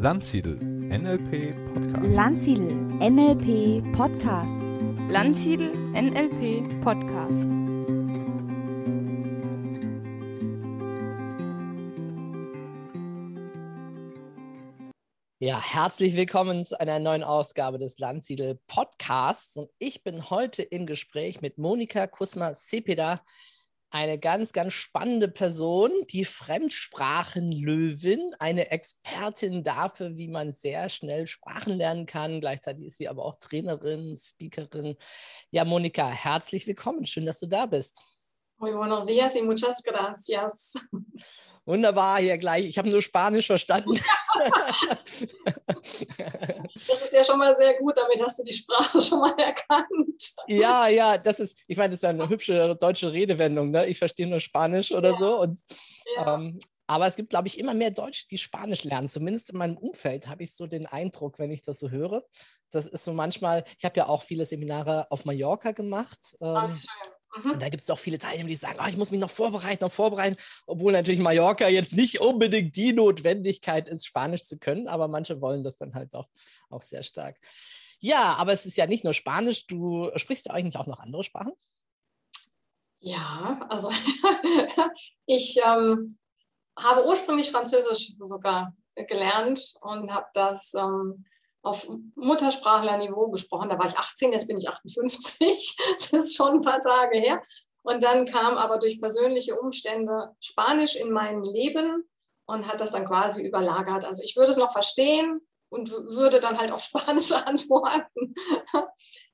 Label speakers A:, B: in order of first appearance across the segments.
A: Landsiedel NLP Podcast.
B: Landsiedel NLP Podcast.
C: Landsiedel NLP Podcast.
D: Ja, herzlich willkommen zu einer neuen Ausgabe des Landsiedel Podcasts. Und ich bin heute im Gespräch mit Monika Kusma-Sepeda, eine ganz, ganz spannende Person, die Fremdsprachenlöwin, eine Expertin dafür, wie man sehr schnell Sprachen lernen kann. Gleichzeitig ist sie aber auch Trainerin, Speakerin. Ja, Monika, herzlich willkommen. Schön, dass du da bist.
E: Muy buenos días y muchas gracias.
D: Wunderbar, hier gleich. Ich habe nur Spanisch verstanden.
E: Das ist ja schon mal sehr gut, damit hast du die Sprache schon mal erkannt.
D: Ja, ja, das ist, ich meine, das ist ja eine hübsche deutsche Redewendung, ne? Ich verstehe nur Spanisch oder
E: ja.
D: so. Und,
E: Ja.
D: ähm, aber es gibt, glaube ich, immer mehr Deutsche, die Spanisch lernen. Zumindest in meinem Umfeld habe ich so den Eindruck, wenn ich das so höre. Das ist so manchmal, ich habe ja auch viele Seminare auf Mallorca gemacht. Ähm,
E: schön. Mhm.
D: und da gibt es doch viele Teilnehmer, die sagen, oh, ich muss mich noch vorbereiten, noch vorbereiten, obwohl natürlich Mallorca jetzt nicht unbedingt die Notwendigkeit ist, Spanisch zu können, aber manche wollen das dann halt auch, auch sehr stark. Ja, aber es ist ja nicht nur Spanisch, du sprichst ja eigentlich auch noch andere Sprachen?
E: Ja, also ich ähm, habe ursprünglich Französisch sogar gelernt und habe das ähm, auf Muttersprachlerniveau gesprochen. Da war ich 18, jetzt bin ich 58. Das ist schon ein paar Tage her. Und dann kam aber durch persönliche Umstände Spanisch in mein Leben und hat das dann quasi überlagert. Also ich würde es noch verstehen und würde dann halt auf Spanisch antworten.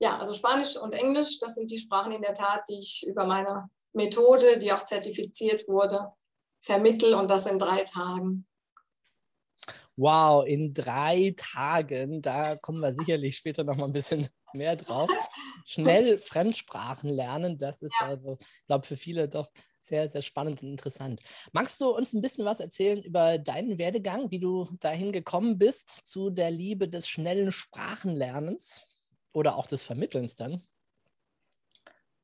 E: Ja, also Spanisch und Englisch, das sind die Sprachen in der Tat, die ich über meine Methode, die auch zertifiziert wurde, vermittel und das in drei Tagen.
D: Wow, in drei Tagen, da kommen wir sicherlich später noch mal ein bisschen mehr drauf. Schnell Fremdsprachen lernen, das ist also, ich glaube, für viele doch sehr, sehr spannend und interessant. Magst du uns ein bisschen was erzählen über deinen Werdegang, wie du dahin gekommen bist zu der Liebe des schnellen Sprachenlernens oder auch des Vermittelns dann?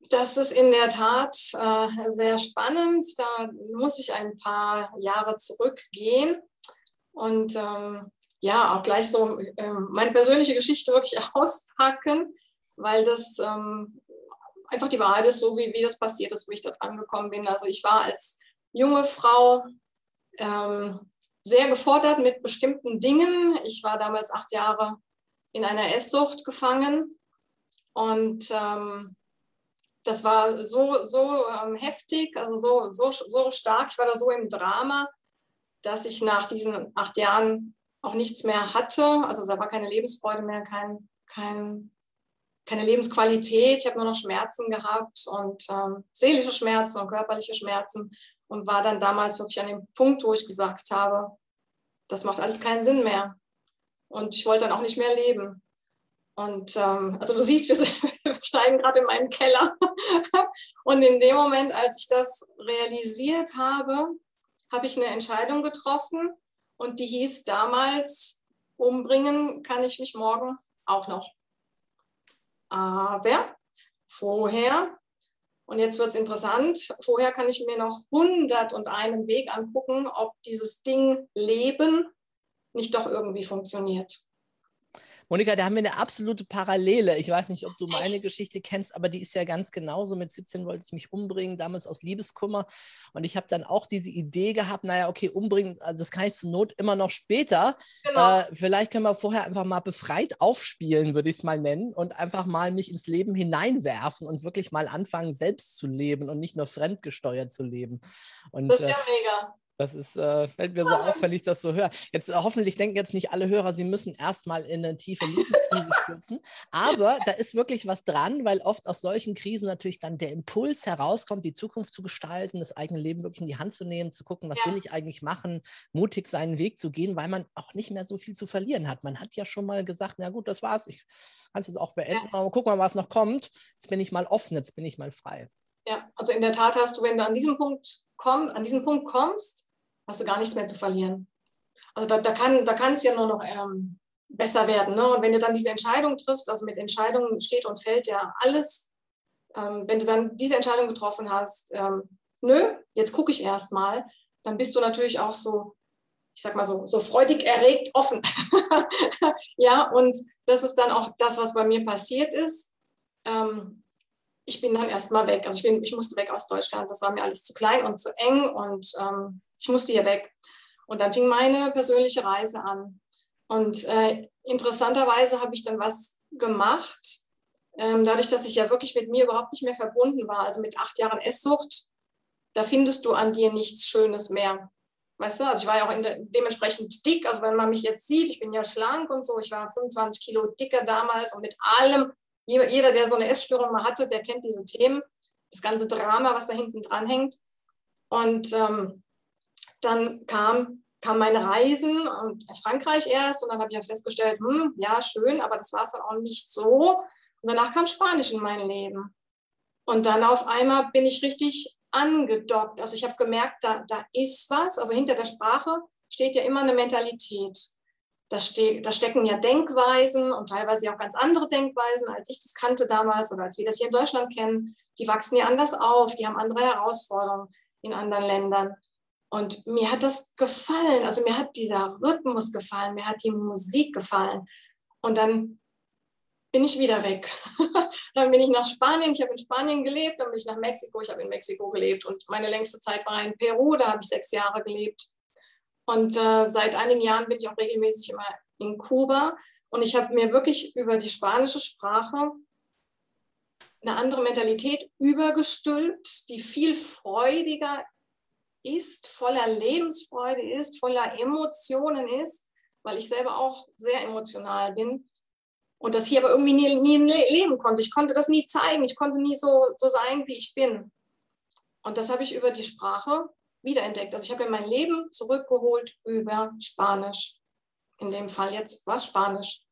E: Das ist in der Tat äh, sehr spannend. Da muss ich ein paar Jahre zurückgehen und ähm, ja, auch gleich so ähm, meine persönliche Geschichte wirklich auspacken, weil das ähm, einfach die Wahrheit ist, so wie, wie das passiert ist, wie ich dort angekommen bin. Also ich war als junge Frau ähm, sehr gefordert mit bestimmten Dingen. Ich war damals acht Jahre in einer Esssucht gefangen und ähm, das war so, so ähm, heftig, also so, so, so stark, ich war da so im Drama, dass ich nach diesen acht Jahren auch nichts mehr hatte. Also da war keine Lebensfreude mehr, kein, kein, keine Lebensqualität. Ich habe nur noch Schmerzen gehabt und ähm, seelische Schmerzen und körperliche Schmerzen und war dann damals wirklich an dem Punkt, wo ich gesagt habe, das macht alles keinen Sinn mehr. Und ich wollte dann auch nicht mehr leben. Und ähm, also du siehst, wir, steigen gerade in meinen Keller. Und in dem Moment, als ich das realisiert habe, habe ich eine Entscheidung getroffen und die hieß damals, umbringen kann ich mich morgen auch noch. Aber vorher, und jetzt wird es interessant, vorher kann ich mir noch 100 und einen Weg angucken, ob dieses Ding Leben nicht doch irgendwie funktioniert.
D: Monika, da haben wir eine absolute Parallele. Ich weiß nicht, ob du meine
E: Echt?
D: Geschichte kennst, aber die ist ja ganz genauso. Mit 17 wollte ich mich umbringen, damals aus Liebeskummer. Und ich habe dann auch diese Idee gehabt, naja, okay, umbringen, also das kann ich zur Not immer noch später.
E: Genau.
D: Äh, vielleicht können wir vorher einfach mal befreit aufspielen, würde ich es mal nennen, und einfach mal mich ins Leben hineinwerfen und wirklich mal anfangen, selbst zu leben und nicht nur fremdgesteuert zu leben. Und
E: das ist
D: äh,
E: ja mega.
D: Das ist, äh, fällt mir so auf, wenn ich das so höre. Jetzt äh, hoffentlich denken jetzt nicht alle Hörer, sie müssen erstmal in eine tiefe Lebenskrise stürzen. Aber da ist wirklich was dran, weil oft aus solchen Krisen natürlich dann der Impuls herauskommt, die Zukunft zu gestalten, das eigene Leben wirklich in die Hand zu nehmen, zu gucken, was
E: Ja.
D: will ich eigentlich machen, mutig seinen Weg zu gehen, weil man auch nicht mehr so viel zu verlieren hat. Man hat ja schon mal gesagt, na gut, das war's, ich kann es jetzt auch beenden, aber guck mal, was noch kommt. Jetzt bin ich mal offen, jetzt bin ich mal frei.
E: Ja, also in der Tat hast du, wenn du an diesen Punkt, komm, an diesen Punkt kommst, hast du gar nichts mehr zu verlieren. Also da, da kann da es ja nur noch ähm, besser werden. Ne? Und wenn du dann diese Entscheidung triffst, also mit Entscheidungen steht und fällt ja alles, ähm, wenn du dann diese Entscheidung getroffen hast, ähm, nö, jetzt gucke ich erst mal, dann bist du natürlich auch so ich sag mal so, so freudig erregt offen. ja, und das ist dann auch das, was bei mir passiert ist. Ähm, ich bin dann erstmal weg. Also ich, bin, ich musste weg aus Deutschland. Das war mir alles zu klein und zu eng und ähm, ich musste hier weg. Und dann fing meine persönliche Reise an. Und äh, interessanterweise habe ich dann was gemacht, ähm, dadurch, dass ich ja wirklich mit mir überhaupt nicht mehr verbunden war. Also mit acht Jahren Esssucht, da findest du an dir nichts Schönes mehr. Weißt du, also ich war ja auch der, dementsprechend dick. Also wenn man mich jetzt sieht, ich bin ja schlank und so. Ich war 25 Kilo dicker damals und mit allem. Jeder, der so eine Essstörung mal hatte, der kennt diese Themen. Das ganze Drama, was da hinten dran hängt. Und ähm, dann kam, kam meine Reisen und Frankreich erst. Und dann habe ich ja festgestellt, hm, ja, schön, aber das war es dann auch nicht so. Und danach kam Spanisch in mein Leben. Und dann auf einmal bin ich richtig angedockt. Also ich habe gemerkt, da, da ist was. Also hinter der Sprache steht ja immer eine Mentalität. Da, ste da stecken ja Denkweisen und teilweise auch ganz andere Denkweisen, als ich das kannte damals oder als wir das hier in Deutschland kennen. Die wachsen ja anders auf, die haben andere Herausforderungen in anderen Ländern. Und mir hat das gefallen. Also mir hat dieser Rhythmus gefallen, mir hat die Musik gefallen. Und dann bin ich wieder weg. dann bin ich nach Spanien, ich habe in Spanien gelebt, dann bin ich nach Mexiko, ich habe in Mexiko gelebt und meine längste Zeit war in Peru, da habe ich sechs Jahre gelebt. Und äh, seit einigen Jahren bin ich auch regelmäßig immer in Kuba und ich habe mir wirklich über die spanische Sprache eine andere Mentalität übergestülpt, die viel freudiger ist, voller Lebensfreude ist, voller Emotionen ist, weil ich selber auch sehr emotional bin und das hier aber irgendwie nie, nie leben konnte. Ich konnte das nie zeigen. Ich konnte nie so, so sein, wie ich bin. Und das habe ich über die Sprache wiederentdeckt. Also ich habe mir mein Leben zurückgeholt über Spanisch. In dem Fall jetzt was Spanisch.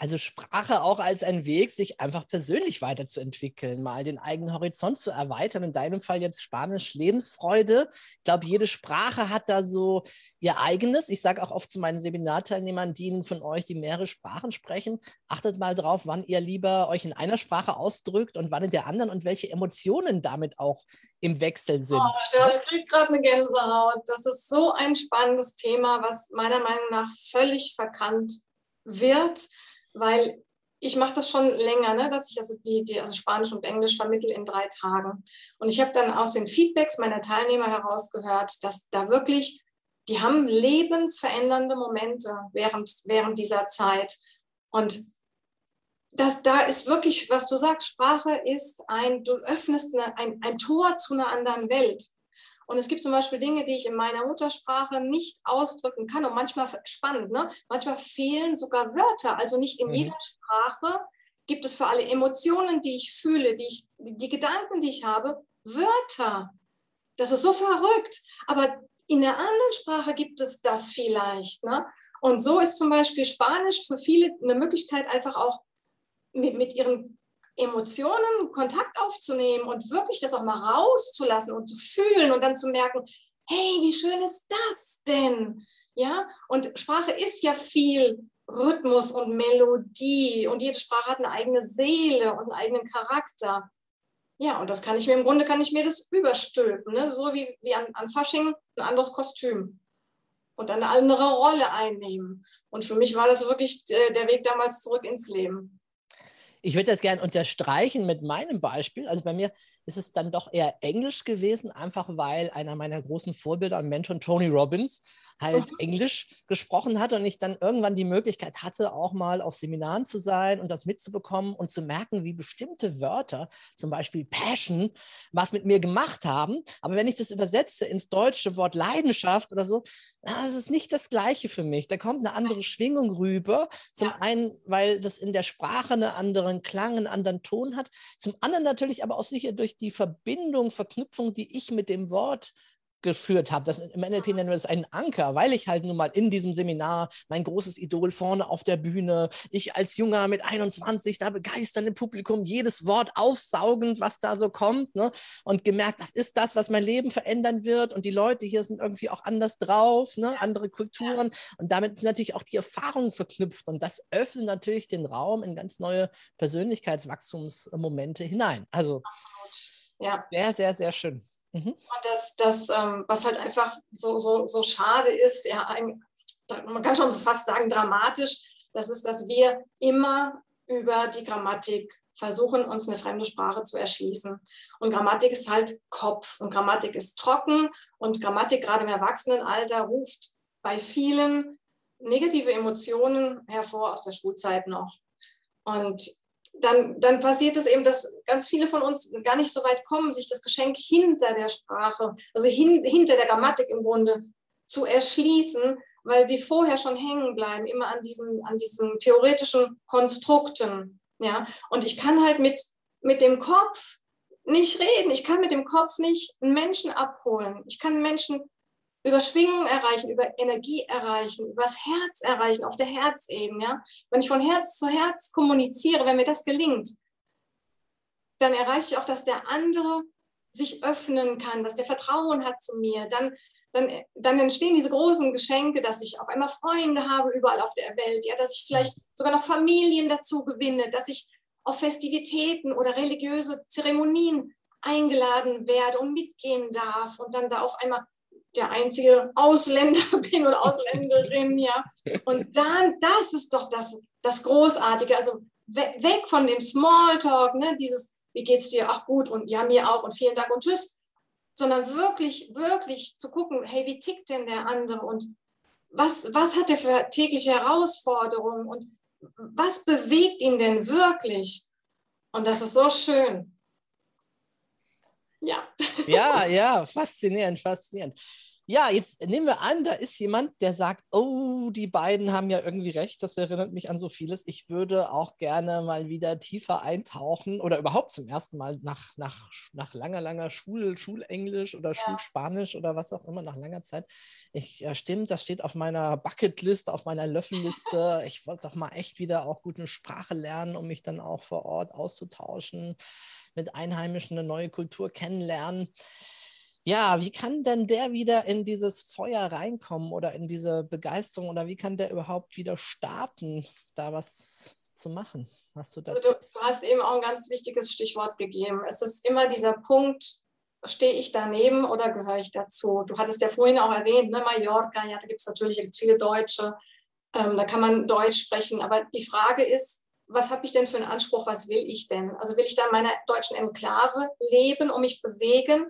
D: Also Sprache auch als ein Weg, sich einfach persönlich weiterzuentwickeln, mal den eigenen Horizont zu erweitern. In deinem Fall jetzt Spanisch Lebensfreude. Ich glaube, jede Sprache hat da so ihr eigenes. Ich sage auch oft zu meinen Seminarteilnehmern, die von euch, die mehrere Sprachen sprechen, achtet mal drauf, wann ihr lieber euch in einer Sprache ausdrückt und wann in der anderen und welche Emotionen damit auch im Wechsel sind.
E: Oh, ich kriege gerade eine Gänsehaut. Das ist so ein spannendes Thema, was meiner Meinung nach völlig verkannt wird weil ich mache das schon länger, ne, dass ich also die, die also Spanisch und Englisch vermittle in drei Tagen. Und ich habe dann aus den Feedbacks meiner Teilnehmer herausgehört, dass da wirklich, die haben lebensverändernde Momente während, während dieser Zeit. Und das, da ist wirklich, was du sagst, Sprache ist ein, du öffnest eine, ein, ein Tor zu einer anderen Welt. Und es gibt zum Beispiel Dinge, die ich in meiner Muttersprache nicht ausdrücken kann. Und manchmal spannend, ne? manchmal fehlen sogar Wörter. Also nicht in mhm. jeder Sprache gibt es für alle Emotionen, die ich fühle, die, ich, die Gedanken, die ich habe, Wörter. Das ist so verrückt. Aber in der anderen Sprache gibt es das vielleicht. Ne? Und so ist zum Beispiel Spanisch für viele eine Möglichkeit, einfach auch mit, mit ihren Emotionen Kontakt aufzunehmen und wirklich das auch mal rauszulassen und zu fühlen und dann zu merken, hey, wie schön ist das denn? Ja, und Sprache ist ja viel Rhythmus und Melodie und jede Sprache hat eine eigene Seele und einen eigenen Charakter. Ja, und das kann ich mir im Grunde kann ich mir das überstülpen, ne? so wie, wie an, an Fasching ein anderes Kostüm und eine andere Rolle einnehmen. Und für mich war das wirklich äh, der Weg damals zurück ins Leben.
D: Ich würde das gerne unterstreichen mit meinem Beispiel. Also bei mir ist es dann doch eher Englisch gewesen, einfach weil einer meiner großen Vorbilder und Mentoren, Tony Robbins, halt mhm. Englisch gesprochen hat und ich dann irgendwann die Möglichkeit hatte, auch mal auf Seminaren zu sein und das mitzubekommen und zu merken, wie bestimmte Wörter, zum Beispiel Passion, was mit mir gemacht haben. Aber wenn ich das übersetze ins deutsche Wort Leidenschaft oder so, das ist nicht das Gleiche für mich. Da kommt eine andere Schwingung rüber. Zum ja. einen, weil das in der Sprache einen anderen Klang, einen anderen Ton hat. Zum anderen natürlich aber auch sicher durch die Verbindung, Verknüpfung, die ich mit dem Wort geführt habe. Das, Im NLP nennen wir das einen Anker, weil ich halt nun mal in diesem Seminar mein großes Idol vorne auf der Bühne, ich als Junger mit 21, da begeistern im Publikum, jedes Wort aufsaugend, was da so kommt ne? und gemerkt, das ist das, was mein Leben verändern wird und die Leute hier sind irgendwie auch anders drauf, ne? andere Kulturen und damit sind natürlich auch die Erfahrungen verknüpft und das öffnet natürlich den Raum in ganz neue Persönlichkeitswachstumsmomente hinein. Also
E: Absolut. Ja.
D: sehr, sehr, sehr schön.
E: Mhm. Und das, das ähm, was halt einfach so, so, so schade ist, ja, ein, man kann schon fast sagen dramatisch, das ist, dass wir immer über die Grammatik versuchen, uns eine fremde Sprache zu erschließen. Und Grammatik ist halt Kopf und Grammatik ist trocken und Grammatik gerade im Erwachsenenalter ruft bei vielen negative Emotionen hervor aus der Schulzeit noch. Und dann, dann passiert es eben, dass ganz viele von uns gar nicht so weit kommen, sich das Geschenk hinter der Sprache, also hin, hinter der Grammatik im Grunde zu erschließen, weil sie vorher schon hängen bleiben, immer an diesen, an diesen theoretischen Konstrukten. Ja? Und ich kann halt mit, mit dem Kopf nicht reden. Ich kann mit dem Kopf nicht einen Menschen abholen. Ich kann Menschen über Schwingung erreichen, über Energie erreichen, über das Herz erreichen, auf der Herzebene. Ja? Wenn ich von Herz zu Herz kommuniziere, wenn mir das gelingt, dann erreiche ich auch, dass der andere sich öffnen kann, dass der Vertrauen hat zu mir. Dann, dann, dann entstehen diese großen Geschenke, dass ich auf einmal Freunde habe überall auf der Welt, ja, dass ich vielleicht sogar noch Familien dazu gewinne, dass ich auf Festivitäten oder religiöse Zeremonien eingeladen werde und mitgehen darf und dann da auf einmal der einzige Ausländer bin oder Ausländerin, ja. Und dann, das ist doch das, das Großartige. Also weg von dem Smalltalk, ne, dieses, wie geht's dir? Ach gut, und ja, mir auch und vielen Dank und tschüss. Sondern wirklich, wirklich zu gucken, hey, wie tickt denn der andere und was, was hat er für tägliche Herausforderungen und was bewegt ihn denn wirklich? Und das ist so schön. Ja.
D: Ja, ja, faszinierend, faszinierend. Ja, jetzt nehmen wir an, da ist jemand, der sagt, oh, die beiden haben ja irgendwie recht, das erinnert mich an so vieles. Ich würde auch gerne mal wieder tiefer eintauchen oder überhaupt zum ersten Mal nach, nach, nach langer, langer Schul, Schulenglisch oder ja. Schulspanisch oder was auch immer, nach langer Zeit. Ich, ja, stimmt, das steht auf meiner Bucketliste, auf meiner Löffelliste. Ich wollte doch mal echt wieder auch gute Sprache lernen, um mich dann auch vor Ort auszutauschen, mit Einheimischen eine neue Kultur kennenlernen ja, wie kann denn der wieder in dieses Feuer reinkommen oder in diese Begeisterung oder wie kann der überhaupt wieder starten, da was zu machen? Hast du da
E: du, du hast eben auch ein ganz wichtiges Stichwort gegeben. Es ist immer dieser Punkt, stehe ich daneben oder gehöre ich dazu? Du hattest ja vorhin auch erwähnt, ne, Mallorca, ja, da gibt es natürlich gibt's viele Deutsche, ähm, da kann man Deutsch sprechen, aber die Frage ist, was habe ich denn für einen Anspruch, was will ich denn? Also will ich da in meiner deutschen Enklave leben und mich bewegen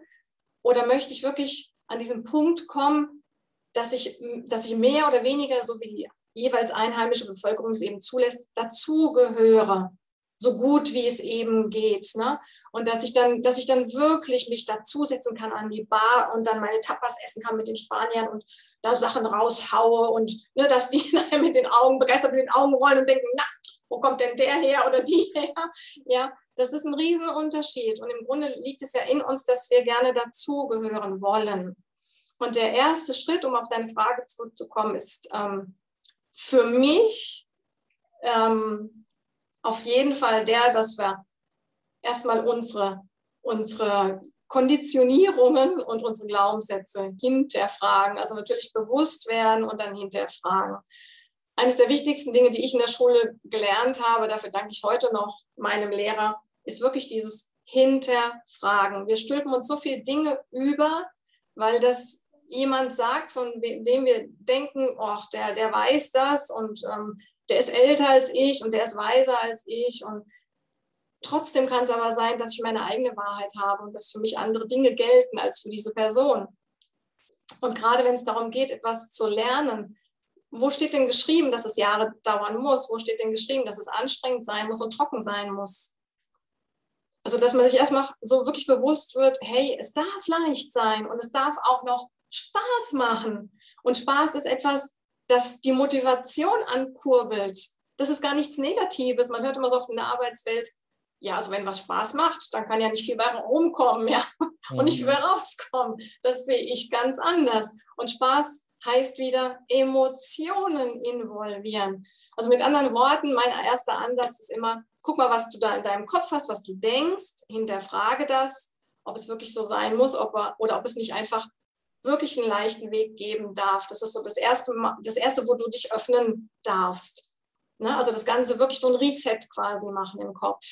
E: oder möchte ich wirklich an diesen Punkt kommen, dass ich, dass ich mehr oder weniger, so wie die jeweils einheimische Bevölkerung es eben zulässt, dazugehöre, so gut wie es eben geht. Ne? Und dass ich, dann, dass ich dann wirklich mich dazusetzen kann an die Bar und dann meine Tapas essen kann mit den Spaniern und da Sachen raushaue und ne, dass die mit den Augen begeistert mit den Augen rollen und denken, na, wo kommt denn der her oder die her? Ja, das ist ein Riesenunterschied. Und im Grunde liegt es ja in uns, dass wir gerne dazugehören wollen. Und der erste Schritt, um auf deine Frage zurückzukommen, ist ähm, für mich ähm, auf jeden Fall der, dass wir erstmal unsere, unsere Konditionierungen und unsere Glaubenssätze hinterfragen. Also natürlich bewusst werden und dann hinterfragen eines der wichtigsten Dinge, die ich in der Schule gelernt habe, dafür danke ich heute noch meinem Lehrer, ist wirklich dieses Hinterfragen. Wir stülpen uns so viele Dinge über, weil das jemand sagt, von dem wir denken, ach, der, der weiß das und ähm, der ist älter als ich und der ist weiser als ich. Und trotzdem kann es aber sein, dass ich meine eigene Wahrheit habe und dass für mich andere Dinge gelten als für diese Person. Und gerade wenn es darum geht, etwas zu lernen, wo steht denn geschrieben, dass es Jahre dauern muss? Wo steht denn geschrieben, dass es anstrengend sein muss und trocken sein muss? Also, dass man sich erstmal so wirklich bewusst wird, hey, es darf leicht sein und es darf auch noch Spaß machen. Und Spaß ist etwas, das die Motivation ankurbelt. Das ist gar nichts Negatives. Man hört immer so oft in der Arbeitswelt, ja, also wenn was Spaß macht, dann kann ja nicht viel bei rumkommen, ja, und nicht viel bei rauskommen. Das sehe ich ganz anders. Und Spaß heißt wieder Emotionen involvieren. Also mit anderen Worten, mein erster Ansatz ist immer, guck mal, was du da in deinem Kopf hast, was du denkst, hinterfrage das, ob es wirklich so sein muss ob er, oder ob es nicht einfach wirklich einen leichten Weg geben darf. Das ist so das erste, das erste wo du dich öffnen darfst. Ne? Also das Ganze wirklich so ein Reset quasi machen im Kopf.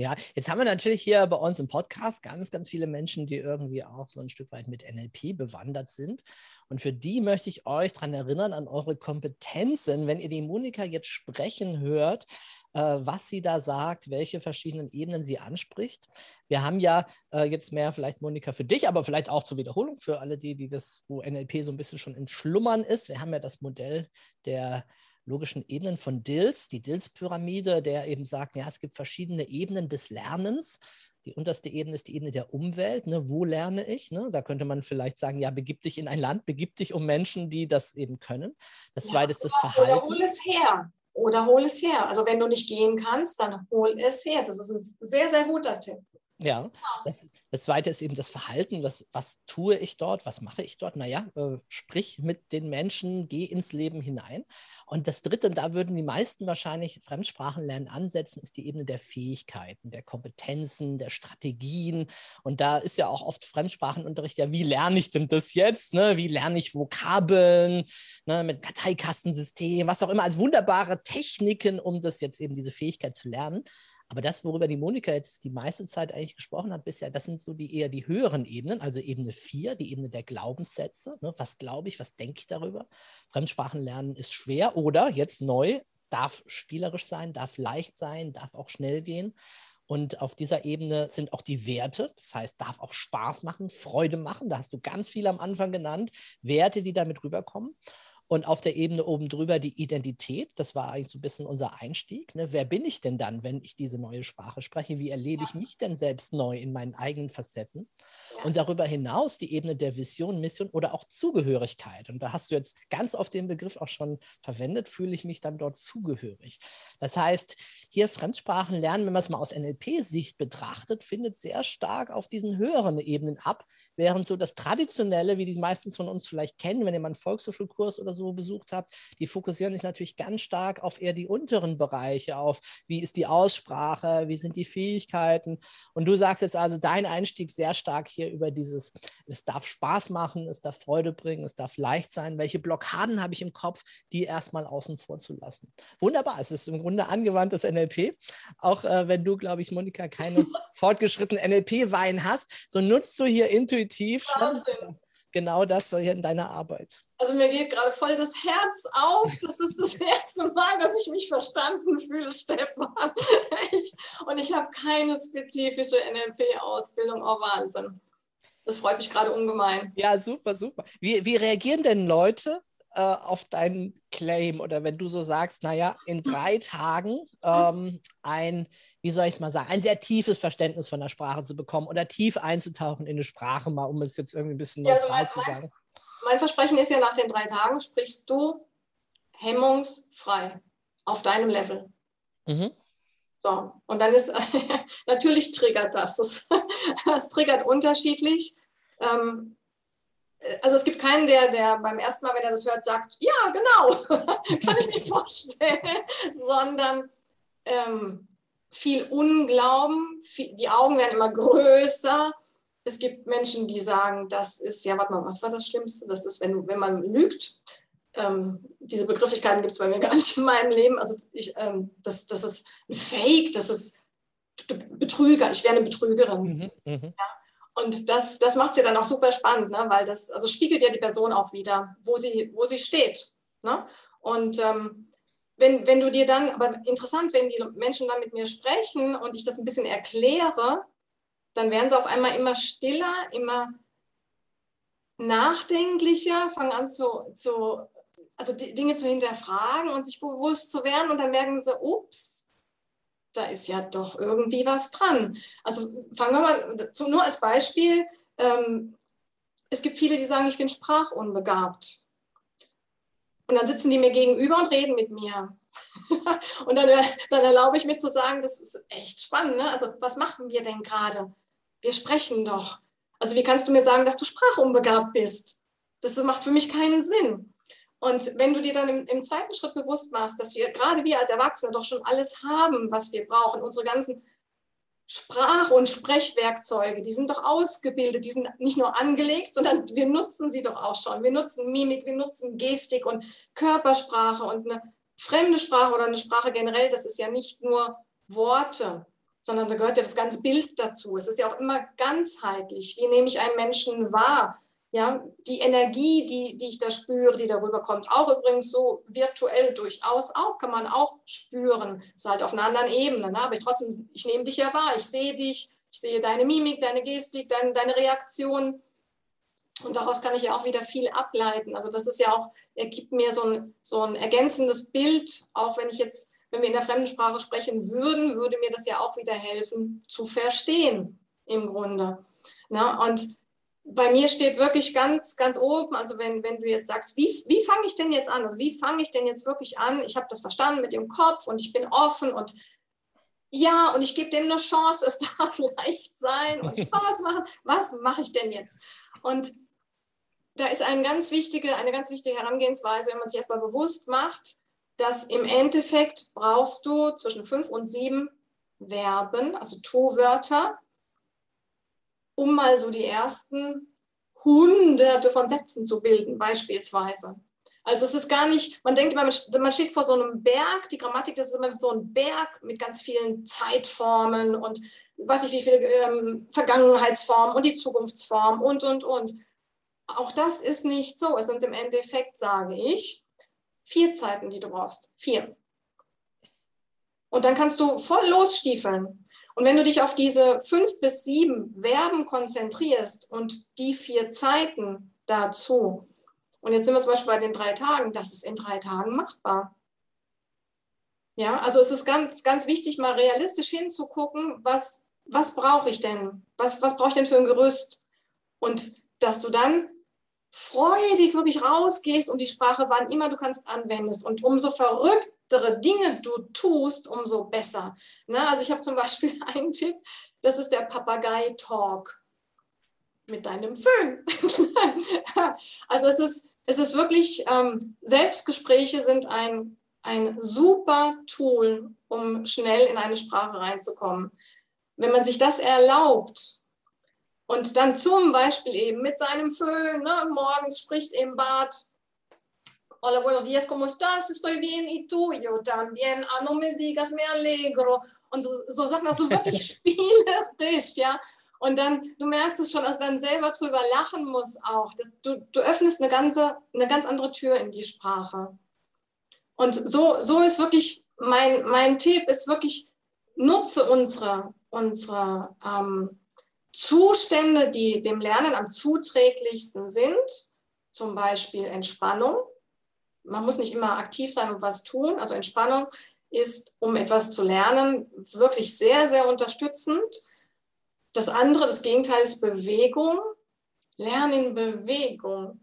D: Ja, jetzt haben wir natürlich hier bei uns im Podcast ganz, ganz viele Menschen, die irgendwie auch so ein Stück weit mit NLP bewandert sind. Und für die möchte ich euch daran erinnern, an eure Kompetenzen, wenn ihr die Monika jetzt sprechen hört, äh, was sie da sagt, welche verschiedenen Ebenen sie anspricht. Wir haben ja äh, jetzt mehr vielleicht, Monika, für dich, aber vielleicht auch zur Wiederholung für alle die, die das, wo NLP so ein bisschen schon entschlummern ist. Wir haben ja das Modell der logischen Ebenen von Dills, die Dills-Pyramide, der eben sagt, ja, es gibt verschiedene Ebenen des Lernens. Die unterste Ebene ist die Ebene der Umwelt. Ne? Wo lerne ich? Ne? Da könnte man vielleicht sagen, ja, begib dich in ein Land, begib dich um Menschen, die das eben können. Das ja, zweite ist das Verhalten.
E: Oder hol es her. Oder hol es her. Also wenn du nicht gehen kannst, dann hol es her. Das ist ein sehr, sehr guter Tipp.
D: Ja, genau. das, das, zweite ist eben das Verhalten. Was, was tue ich dort? Was mache ich dort? Naja, äh, sprich mit den Menschen, geh ins Leben hinein. Und das dritte, und da würden die meisten wahrscheinlich Fremdsprachenlernen ansetzen, ist die Ebene der Fähigkeiten, der Kompetenzen, der Strategien. Und da ist ja auch oft Fremdsprachenunterricht, ja, wie lerne ich denn das jetzt? Ne? Wie lerne ich Vokabeln ne? mit Karteikastensystem, was auch immer, als wunderbare Techniken, um das jetzt eben diese Fähigkeit zu lernen. Aber das, worüber die Monika jetzt die meiste Zeit eigentlich gesprochen hat bisher, das sind so die eher die höheren Ebenen, also Ebene 4, die Ebene der Glaubenssätze. Ne? Was glaube ich, was denke ich darüber? Fremdsprachen lernen ist schwer oder jetzt neu, darf spielerisch sein, darf leicht sein, darf auch schnell gehen. Und auf dieser Ebene sind auch die Werte, das heißt, darf auch Spaß machen, Freude machen. Da hast du ganz viel am Anfang genannt, Werte, die damit rüberkommen. Und auf der Ebene oben drüber die Identität, das war eigentlich so ein bisschen unser Einstieg. Ne? Wer bin ich denn dann, wenn ich diese neue Sprache spreche? Wie erlebe ich mich denn selbst neu in meinen eigenen Facetten? Ja. Und darüber hinaus die Ebene der Vision, Mission oder auch Zugehörigkeit. Und da hast du jetzt ganz oft den Begriff auch schon verwendet, fühle ich mich dann dort zugehörig. Das heißt, hier Fremdsprachen lernen, wenn man es mal aus NLP-Sicht betrachtet, findet sehr stark auf diesen höheren Ebenen ab, während so das Traditionelle, wie die meistens von uns vielleicht kennen, wenn ihr mal einen Volkshochschulkurs oder so so besucht habt, die fokussieren sich natürlich ganz stark auf eher die unteren Bereiche, auf wie ist die Aussprache, wie sind die Fähigkeiten. Und du sagst jetzt also dein Einstieg sehr stark hier über dieses, es darf Spaß machen, es darf Freude bringen, es darf leicht sein. Welche Blockaden habe ich im Kopf, die erstmal außen vor zu lassen? Wunderbar, es ist im Grunde angewandtes NLP. Auch äh, wenn du, glaube ich, Monika, keine fortgeschrittenen NLP-Wein hast, so nutzt du hier intuitiv schon genau das hier in deiner Arbeit.
E: Also mir geht gerade voll das Herz auf. Das ist das erste Mal, dass ich mich verstanden fühle, Stefan. Und ich habe keine spezifische NLP-Ausbildung. Oh, Wahnsinn. Das freut mich gerade ungemein.
D: Ja, super, super. Wie, wie reagieren denn Leute äh, auf deinen Claim oder wenn du so sagst, naja, in drei Tagen ähm, ein, wie soll ich es mal sagen, ein sehr tiefes Verständnis von der Sprache zu bekommen oder tief einzutauchen in eine Sprache mal, um es jetzt irgendwie ein bisschen neutral ja, also mein, zu sagen
E: mein Versprechen ist ja, nach den drei Tagen sprichst du hemmungsfrei auf deinem Level. Mhm. So, und dann ist, natürlich triggert das. das. Das, triggert unterschiedlich. Ähm, also es gibt keinen, der, der beim ersten Mal, wenn er das hört, sagt, ja, genau, kann ich mir vorstellen, sondern ähm, viel Unglauben, viel, die Augen werden immer größer, es gibt Menschen, die sagen, das ist, ja, warte mal, was war das Schlimmste? Das ist, wenn, wenn man lügt. Ähm, diese Begrifflichkeiten gibt es bei mir gar nicht in meinem Leben. Also ich, ähm, das, das ist ein Fake, das ist Betrüger, ich wäre eine Betrügerin. Mhm, mhm. ja. Und das, das macht es ja dann auch super spannend, ne? weil das also spiegelt ja die Person auch wieder, wo sie, wo sie steht. Ne? Und ähm, wenn, wenn du dir dann, aber interessant, wenn die Menschen dann mit mir sprechen und ich das ein bisschen erkläre, dann werden sie auf einmal immer stiller, immer nachdenklicher, fangen an zu, zu also Dinge zu hinterfragen und sich bewusst zu werden und dann merken sie, ups, da ist ja doch irgendwie was dran. Also fangen wir mal zu, nur als Beispiel, ähm, es gibt viele, die sagen, ich bin sprachunbegabt. Und dann sitzen die mir gegenüber und reden mit mir. und dann, dann erlaube ich mir zu sagen, das ist echt spannend. Ne? Also was machen wir denn gerade? Wir sprechen doch. Also wie kannst du mir sagen, dass du sprachunbegabt bist? Das macht für mich keinen Sinn. Und wenn du dir dann im, im, zweiten Schritt bewusst machst, dass wir gerade wir als Erwachsene doch schon alles haben, was wir brauchen, unsere ganzen Sprach- und Sprechwerkzeuge, die sind doch ausgebildet, die sind nicht nur angelegt, sondern wir nutzen sie doch auch schon. Wir nutzen Mimik, wir nutzen Gestik und Körpersprache und eine fremde Sprache oder eine Sprache generell, das ist ja nicht nur Worte. sondern da gehört ja das ganze Bild dazu. Es ist ja auch immer ganzheitlich. Wie nehme ich einen Menschen wahr? Ja, die Energie, die, die ich da spüre, die darüber kommt, auch übrigens so virtuell durchaus auch, kann man auch spüren. Ist halt auf einer anderen Ebene, ne? aber ich trotzdem, ich nehme dich ja wahr, ich sehe dich, ich sehe deine Mimik, deine Gestik, deine, deine Reaktion. Und daraus kann ich ja auch wieder viel ableiten. Also das ist ja auch, er gibt mir so ein, so ein ergänzendes Bild, auch wenn ich jetzt, wenn wir in der Fremdensprache sprechen würden, würde mir das ja auch wieder helfen zu verstehen im Grunde. Ne? und bei mir steht wirklich ganz, ganz oben, also wenn, wenn du jetzt sagst, wie, wie fange ich denn jetzt an? Also wie fange ich denn jetzt wirklich an? Ich habe das verstanden mit dem Kopf und ich bin offen und ja, und ich gebe dem eine Chance, es darf leicht sein und Spaß machen. Was mache ich denn jetzt? Und da ist eine ganz wichtige, eine ganz wichtige Herangehensweise, wenn man sich erstmal bewusst macht, dass im Endeffekt brauchst du zwischen fünf und sieben Verben, also Tu-Wörter, um mal so die ersten hunderte von Sätzen zu bilden, beispielsweise. Also es ist gar nicht, man denkt immer, man steht vor so einem Berg, die Grammatik, das ist immer so ein Berg mit ganz vielen Zeitformen und weiß nicht wie viele ähm, Vergangenheitsformen und die Zukunftsform und, und, und. Auch das ist nicht so. Es sind im Endeffekt, sage ich, vier Zeiten, die du brauchst. Vier. Und dann kannst du voll losstiefeln. Und wenn du dich auf diese fünf bis sieben Verben konzentrierst und die vier Zeiten dazu, und jetzt sind wir zum Beispiel bei den drei Tagen, das ist in drei Tagen machbar. Ja, also es ist ganz, ganz wichtig, mal realistisch hinzugucken, was, was brauche ich denn? Was, was brauche ich denn für ein Gerüst? Und dass du dann freudig wirklich rausgehst und die Sprache, wann immer du kannst, anwendest. Und umso verrückt verrücktere Dinge du tust, umso besser. Ne? Also ich habe zum Beispiel einen Tipp, das ist der Papagei-Talk mit deinem Föhn. also es ist, es ist wirklich, ähm, Selbstgespräche sind ein, ein super Tool, um schnell in eine Sprache reinzukommen. Wenn man sich das erlaubt und dann zum Beispiel eben mit seinem Föhn ne, morgens spricht im Bad, Hola, buenos días, ¿cómo estás? Estoy bien. ¿Y tú? Yo también. Ah, no me digas, me alegro. Und so, so Sachen, also wirklich spielerisch, ja. Und dann, du merkst es schon, dass dann selber drüber lachen muss auch. Das, du, du öffnest eine, ganze, eine ganz andere Tür in die Sprache. Und so, so ist wirklich, mein, mein Tipp ist wirklich, nutze unsere, unsere ähm, Zustände, die dem Lernen am zuträglichsten sind, zum Beispiel Entspannung man muss nicht immer aktiv sein und was tun. Also Entspannung ist, um etwas zu lernen, wirklich sehr, sehr unterstützend. Das andere, das Gegenteil ist Bewegung. Lern in Bewegung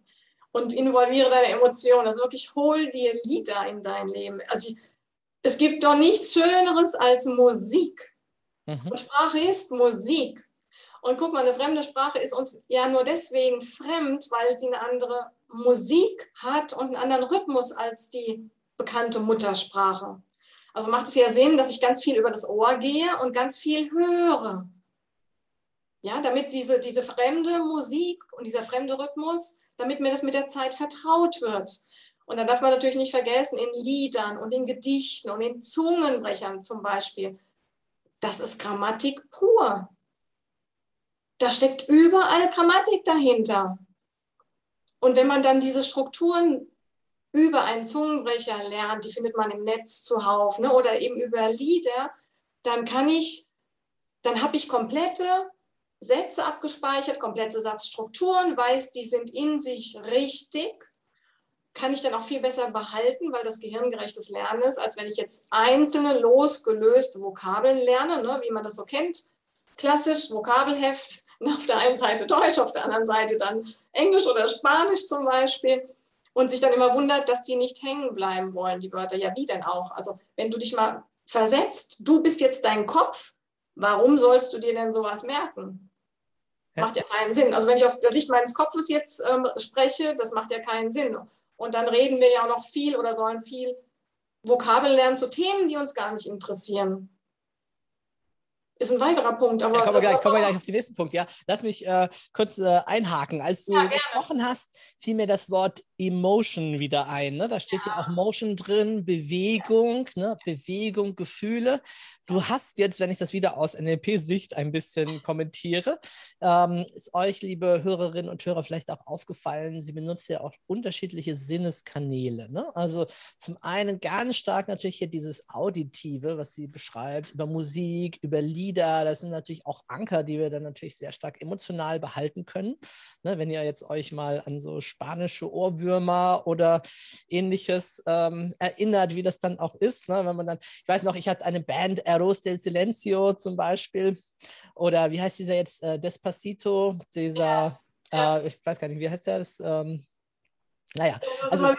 E: und involviere deine Emotionen. Also wirklich hol dir Lieder in dein Leben. Also ich, es gibt doch nichts Schöneres als Musik. Mhm. Und Sprache ist Musik. Und guck mal, eine fremde Sprache ist uns ja nur deswegen fremd, weil sie eine andere Musik hat und einen anderen Rhythmus als die bekannte Muttersprache. Also macht es ja Sinn, dass ich ganz viel über das Ohr gehe und ganz viel höre. Ja, damit diese, diese fremde Musik und dieser fremde Rhythmus, damit mir das mit der Zeit vertraut wird. Und dann darf man natürlich nicht vergessen, in Liedern und in Gedichten und in Zungenbrechern zum Beispiel, das ist Grammatik pur. Da steckt überall Grammatik dahinter. Und wenn man dann diese Strukturen über einen Zungenbrecher lernt, die findet man im Netz zuhauf ne, oder eben über Lieder, dann kann ich, dann habe ich komplette Sätze abgespeichert, komplette Satzstrukturen, weiß, die sind in sich richtig, kann ich dann auch viel besser behalten, weil das gehirngerechtes Lernen ist, als wenn ich jetzt einzelne losgelöste Vokabeln lerne, ne, wie man das so kennt. Klassisch Vokabelheft, auf der einen Seite Deutsch, auf der anderen Seite dann Englisch oder Spanisch zum Beispiel und sich dann immer wundert, dass die nicht hängen bleiben wollen, die Wörter. Ja, wie denn auch? Also wenn du dich mal versetzt, du bist jetzt dein Kopf, warum sollst du dir denn sowas merken? Macht ja keinen Sinn. Also wenn ich aus der Sicht meines Kopfes jetzt ähm, spreche, das macht ja keinen Sinn. Und dann reden wir ja auch noch viel oder sollen viel Vokabel lernen zu Themen, die uns gar nicht interessieren ist ein weiterer Punkt. Aber
D: ja, kommen, wir gleich, kommen wir gleich auf den nächsten Punkt, ja. Lass mich äh, kurz äh, einhaken. Als du ja, gesprochen hast, fiel mir das Wort Emotion wieder ein. Ne? Da steht ja. ja auch Motion drin, Bewegung, ne? Bewegung, Gefühle. Du hast jetzt, wenn ich das wieder aus NLP-Sicht ein bisschen kommentiere, ähm, ist euch, liebe Hörerinnen und Hörer, vielleicht auch aufgefallen, sie benutzt ja auch unterschiedliche Sinneskanäle. Ne? Also zum einen ganz stark natürlich hier dieses Auditive, was sie beschreibt, über Musik, über Lieder. Das sind natürlich auch Anker, die wir dann natürlich sehr stark emotional behalten können. Ne? Wenn ihr jetzt euch mal an so spanische Ohrwürmer oder ähnliches ähm, erinnert, wie das dann auch ist. Ne? Wenn man dann, ich weiß noch, ich hatte eine Band, Eros del Silencio zum Beispiel. Oder wie heißt dieser jetzt? Äh, Despacito, dieser,
E: Ja,
D: Äh, ich weiß gar nicht, wie heißt der? Das, ähm, naja, Also-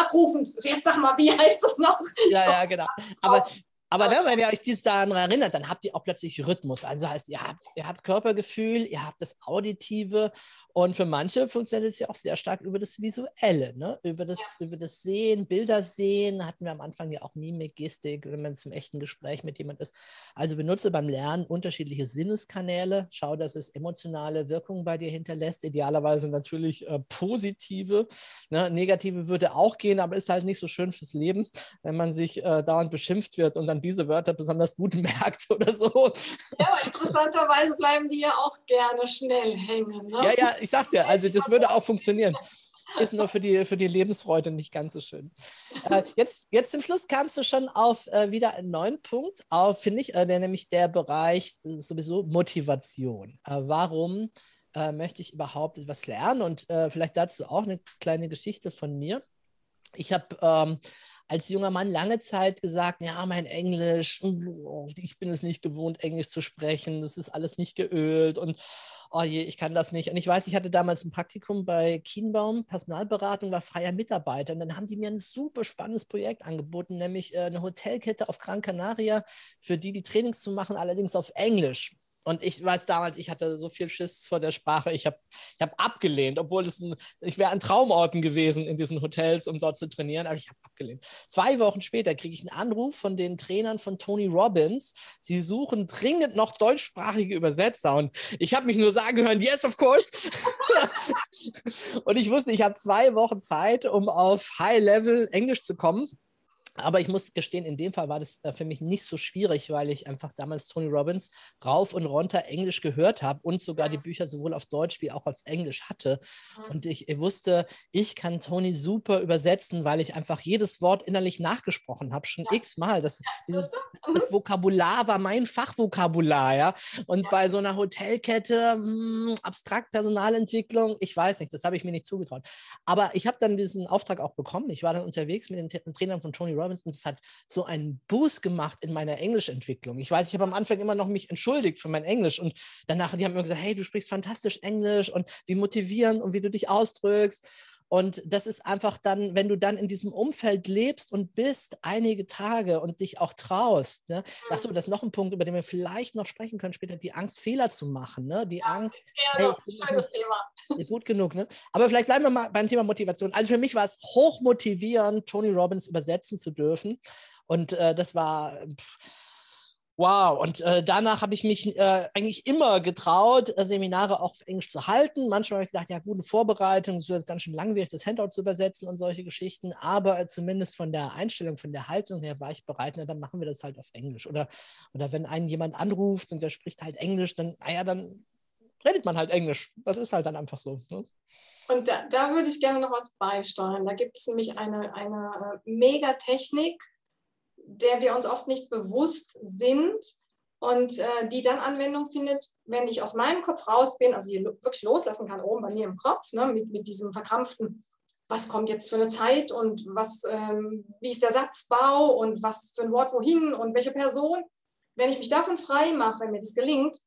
E: Abrufen. Jetzt sag mal, wie heißt das noch?
D: ja, ja, genau. Aber, aber ne, wenn ihr euch dies daran erinnert, dann habt ihr auch plötzlich Rhythmus. Also heißt, ihr habt, ihr habt Körpergefühl, ihr habt das Auditive und für manche funktioniert es ja auch sehr stark über das Visuelle, ne? über, das, über das Sehen, Bilder sehen, hatten wir am Anfang ja auch Mimik, Gestik, wenn man zum echten Gespräch mit jemand ist. Also benutze beim Lernen unterschiedliche Sinneskanäle, schau, dass es emotionale Wirkungen bei dir hinterlässt, idealerweise natürlich äh, positive. Ne? Negative würde auch gehen, aber ist halt nicht so schön fürs Leben, wenn man sich äh, dauernd beschimpft wird und dann diese Wörter besonders gut merkt oder so.
E: Ja, aber interessanterweise bleiben die ja auch gerne schnell hängen. Ne?
D: Ja, ja, ich sag's ja, also das würde auch funktionieren. Ist nur für die, für die Lebensfreude nicht ganz so schön. Äh, jetzt, jetzt zum Schluss kamst du schon auf äh, wieder einen neuen Punkt, auf, finde ich, äh, der nämlich der Bereich äh, sowieso Motivation. Äh, warum äh, möchte ich überhaupt etwas lernen? Und vielleicht dazu auch eine kleine Geschichte von mir. Ich habe ähm, als junger Mann lange Zeit gesagt, ja, mein Englisch, oh, ich bin es nicht gewohnt, Englisch zu sprechen, das ist alles nicht geölt und oh je, ich kann das nicht. Und ich weiß, ich hatte damals ein Praktikum bei Kienbaum, Personalberatung, war freier Mitarbeiter und dann haben die mir ein super spannendes Projekt angeboten, nämlich äh, eine Hotelkette auf Gran Canaria, für die die Trainings zu machen, allerdings auf Englisch. Und ich weiß damals, ich hatte so viel Schiss vor der Sprache, ich habe ich hab abgelehnt, obwohl es ein, ich wäre an Traumorten gewesen in diesen Hotels, um dort zu trainieren, aber ich habe abgelehnt. Zwei Wochen später kriege ich einen Anruf von den Trainern von Tony Robbins. Sie suchen dringend noch deutschsprachige Übersetzer und ich habe mich nur sagen hören, yes, of course. und ich wusste, ich habe zwei Wochen Zeit, um auf High-Level Englisch zu kommen. Aber ich muss gestehen, in dem Fall war das äh, für mich nicht so schwierig, weil ich einfach damals Tony Robbins rauf und runter Englisch gehört habe und sogar die Bücher sowohl auf Deutsch wie auch auf Englisch hatte. Und ich wusste, ich kann Tony super übersetzen, weil ich einfach jedes Wort innerlich nachgesprochen habe, schon x-mal. Das, dieses, das Vokabular war mein Fachvokabular, ja. Und bei so einer Hotelkette, mh, abstrakt Personalentwicklung, ich weiß nicht, das habe ich mir nicht zugetraut. Aber ich habe dann diesen Auftrag auch bekommen. Ich war dann unterwegs mit den Tra- Trainern von Tony Robbins und es hat so einen Boost gemacht in meiner Englischentwicklung. Ich weiß, ich habe am Anfang immer noch mich entschuldigt für mein Englisch und danach, die haben mir gesagt, hey, du sprichst fantastisch Englisch und wie motivierend und wie du dich ausdrückst. Und das ist einfach dann, wenn du dann in diesem Umfeld lebst und bist einige Tage und dich auch traust. Ne? Achso, das ist noch ein Punkt, über den wir vielleicht noch sprechen können später, die Angst, Fehler zu machen. Ne? Die Angst,
E: Gerne.
D: Hey,
E: Schönes Thema.
D: ja, Gut genug, ne? Aber vielleicht bleiben wir mal beim Thema Motivation. Also für mich war es hochmotivierend, Tony Robbins übersetzen zu dürfen. Und äh, das war pff, wow. Und äh, danach habe ich mich äh, eigentlich immer getraut, äh, Seminare auch auf Englisch zu halten. Manchmal habe ich gedacht, ja, gute Vorbereitung, es wird ganz schön langwierig, das Handout zu übersetzen und solche Geschichten. Aber äh, zumindest von der Einstellung, von der Haltung her war ich bereit, na, dann machen wir das halt auf Englisch. Oder, oder wenn einen jemand anruft und der spricht halt Englisch, dann, naja, dann redet man halt Englisch. Das ist halt dann einfach so. Ne?
E: Und da, da würde ich gerne noch was beisteuern. Da gibt es nämlich eine, eine äh, Megatechnik, der wir uns oft nicht bewusst sind und äh, die dann Anwendung findet, wenn ich aus meinem Kopf raus bin, also hier wirklich loslassen kann, oben bei mir im Kopf, ne, mit, mit diesem verkrampften, was kommt jetzt für eine Zeit und was, ähm, wie ist der Satzbau und was für ein Wort wohin und welche Person. Wenn ich mich davon frei mache, wenn mir das gelingt,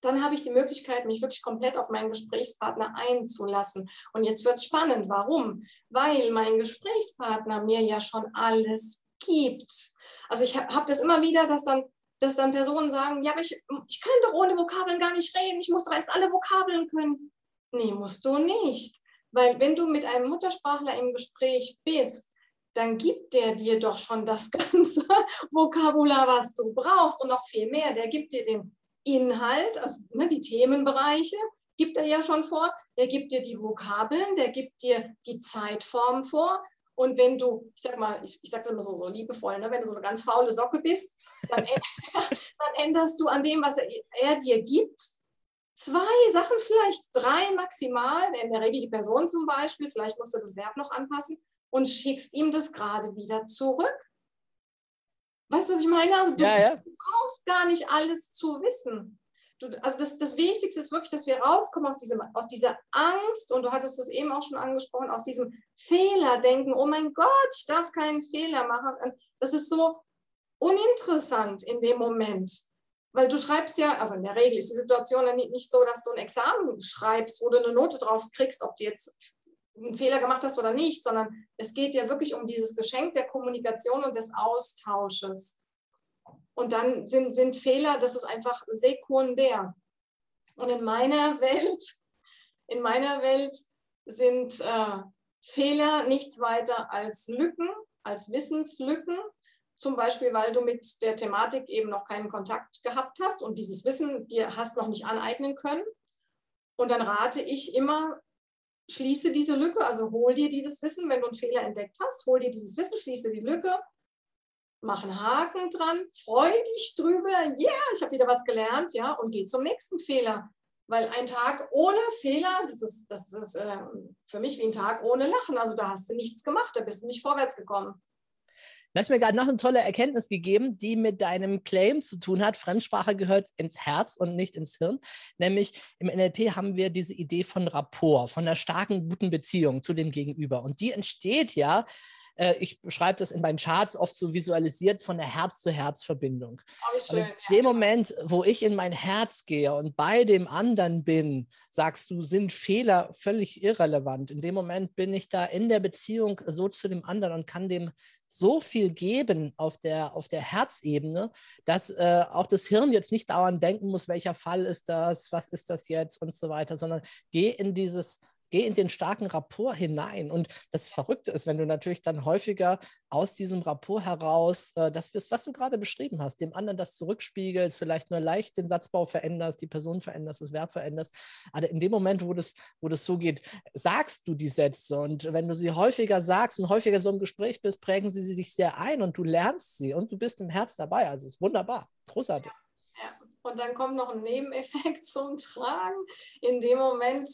E: dann habe ich die Möglichkeit, mich wirklich komplett auf meinen Gesprächspartner einzulassen. Und jetzt wird es spannend. Warum? Weil mein Gesprächspartner mir ja schon alles gibt. Also ich habe hab das immer wieder, dass dann, dass dann Personen sagen, ja, aber ich, ich kann doch ohne Vokabeln gar nicht reden. Ich muss doch erst alle Vokabeln können. Nee, musst du nicht. Weil wenn du mit einem Muttersprachler im Gespräch bist, dann gibt der dir doch schon das ganze Vokabular, was du brauchst und noch viel mehr. Der gibt dir den Inhalt, also ne, die Themenbereiche, gibt er ja schon vor. Der gibt dir die Vokabeln, der gibt dir die Zeitform vor Und wenn du, ich sag mal, ich, ich sage das immer so, so liebevoll, ne? wenn du so eine ganz faule Socke bist, dann, dann änderst du an dem, was er, er dir gibt, zwei Sachen, vielleicht drei maximal, in der Regel die Person zum Beispiel, vielleicht musst du das Verb noch anpassen und schickst ihm das gerade wieder zurück. Weißt du, was ich meine? Also du,
D: Ja, ja.
E: du brauchst gar nicht alles zu wissen. Du, also das, das Wichtigste ist wirklich, dass wir rauskommen aus, diesem, aus dieser Angst, und du hattest das eben auch schon angesprochen, aus diesem Fehlerdenken, oh mein Gott, ich darf keinen Fehler machen. Das ist so uninteressant in dem Moment. Weil du schreibst ja, also in der Regel ist die Situation dann nicht, so, dass du ein Examen schreibst, wo du eine Note drauf kriegst, ob du jetzt einen Fehler gemacht hast oder nicht, sondern es geht ja wirklich um dieses Geschenk der Kommunikation und des Austausches. Und dann sind, sind Fehler, das ist einfach sekundär. Und in meiner Welt, in meiner Welt sind äh, Fehler nichts weiter als Lücken, als Wissenslücken. Zum Beispiel, weil du mit der Thematik eben noch keinen Kontakt gehabt hast und dieses Wissen dir hast noch nicht aneignen können. Und dann rate ich immer, schließe diese Lücke, also hol dir dieses Wissen, wenn du einen Fehler entdeckt hast, hol dir dieses Wissen, schließe die Lücke, mach einen Haken dran, freu dich drüber, ja, yeah, ich habe wieder was gelernt, ja, und geh zum nächsten Fehler. Weil ein Tag ohne Fehler, das ist, das ist äh, für mich wie ein Tag ohne Lachen. Also da hast du nichts gemacht, da bist du nicht vorwärts gekommen.
D: Du hast mir gerade noch eine tolle Erkenntnis gegeben, die mit deinem Claim zu tun hat. Fremdsprache gehört ins Herz und nicht ins Hirn. Nämlich im NLP haben wir diese Idee von Rapport, von einer starken, guten Beziehung zu dem Gegenüber. Und die entsteht ja, äh, ich beschreibe das in meinen Charts oft so visualisiert von der Herz-zu-Herz-Verbindung.
E: Oh,
D: Und in dem Moment, wo ich in mein Herz gehe und bei dem anderen bin, sagst du, sind Fehler völlig irrelevant. In dem Moment bin ich da in der Beziehung so zu dem anderen und kann dem so viel geben auf der, auf der Herzebene, dass äh, auch das Hirn jetzt nicht dauernd denken muss, welcher Fall ist das, was ist das jetzt und so weiter, sondern geh in dieses geh in den starken Rapport hinein. Und das Verrückte ist, wenn du natürlich dann häufiger aus diesem Rapport heraus äh, das bist, was du gerade beschrieben hast, dem anderen das zurückspiegelst, vielleicht nur leicht den Satzbau veränderst, die Person veränderst, das Verb veränderst. Aber in dem Moment, wo das, wo das so geht, sagst du die Sätze. Und wenn du sie häufiger sagst und häufiger so im Gespräch bist, prägen sie dich sehr ein und du lernst sie und du bist im Herz dabei. Also es ist wunderbar, großartig.
E: Ja. Und dann kommt noch ein Nebeneffekt zum Tragen. In dem Moment,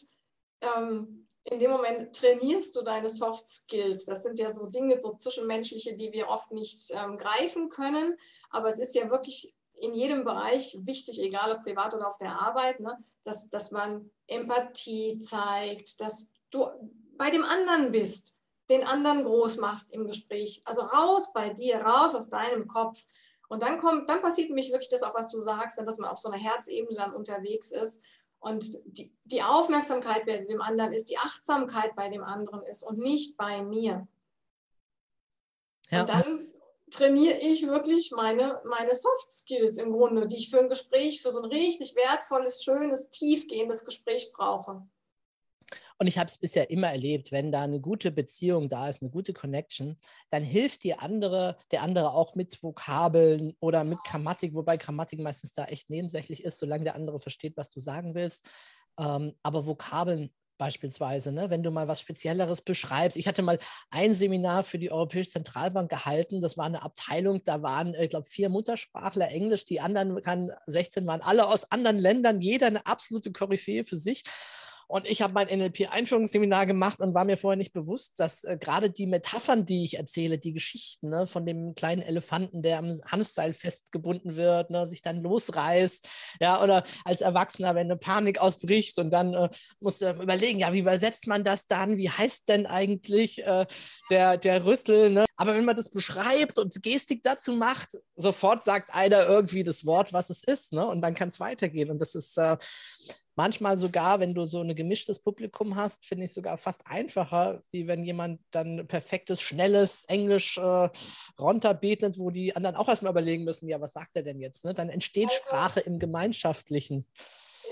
E: ähm, in dem Moment trainierst du deine Soft Skills. Das sind ja so Dinge, so zwischenmenschliche, die wir oft nicht ähm, greifen können. Aber es ist ja wirklich in jedem Bereich wichtig, egal ob privat oder auf der Arbeit, ne, dass, dass man Empathie zeigt, dass du bei dem anderen bist, den anderen groß machst im Gespräch. Also raus bei dir, raus aus deinem Kopf. Und dann kommt, dann passiert nämlich wirklich das auch, was du sagst, dass man auf so einer Herzebene dann unterwegs ist und die, die Aufmerksamkeit bei dem anderen ist, die Achtsamkeit bei dem anderen ist und nicht bei mir.
D: Ja.
E: Und dann trainiere ich wirklich meine, meine Soft Skills im Grunde, die ich für ein Gespräch, für so ein richtig wertvolles, schönes, tiefgehendes Gespräch brauche.
D: Und ich habe es bisher immer erlebt, wenn da eine gute Beziehung da ist, eine gute Connection, dann hilft die andere, der andere auch mit Vokabeln oder mit Grammatik, wobei Grammatik meistens da echt nebensächlich ist, solange der andere versteht, was du sagen willst. Ähm, aber Vokabeln beispielsweise, ne? wenn du mal was Spezielleres beschreibst. Ich hatte mal ein Seminar für die Europäische Zentralbank gehalten. Das war eine Abteilung, da waren, ich glaube, vier Muttersprachler Englisch, die anderen, 16 waren alle aus anderen Ländern, jeder eine absolute Koryphäe für sich. Und ich habe mein NLP-Einführungsseminar gemacht und war mir vorher nicht bewusst, dass äh, gerade die Metaphern, die ich erzähle, die Geschichten ne, von dem kleinen Elefanten, der am Hanfseil festgebunden wird, ne, sich dann losreißt, ja, oder als Erwachsener, wenn eine Panik ausbricht und dann äh, musst du überlegen, ja, wie übersetzt man das dann? Wie heißt denn eigentlich äh, der, der Rüssel? Ne? Aber wenn man das beschreibt und Gestik dazu macht, sofort sagt einer irgendwie das Wort, was es ist, ne? Und dann kann es weitergehen. Und das ist äh, manchmal sogar, wenn du so ein gemischtes Publikum hast, finde ich sogar fast einfacher, wie wenn jemand dann perfektes, schnelles Englisch äh, runterbetet, wo die anderen auch erstmal überlegen müssen, ja, was sagt er denn jetzt? Ne? Dann entsteht
E: Also-
D: Sprache im Gemeinschaftlichen.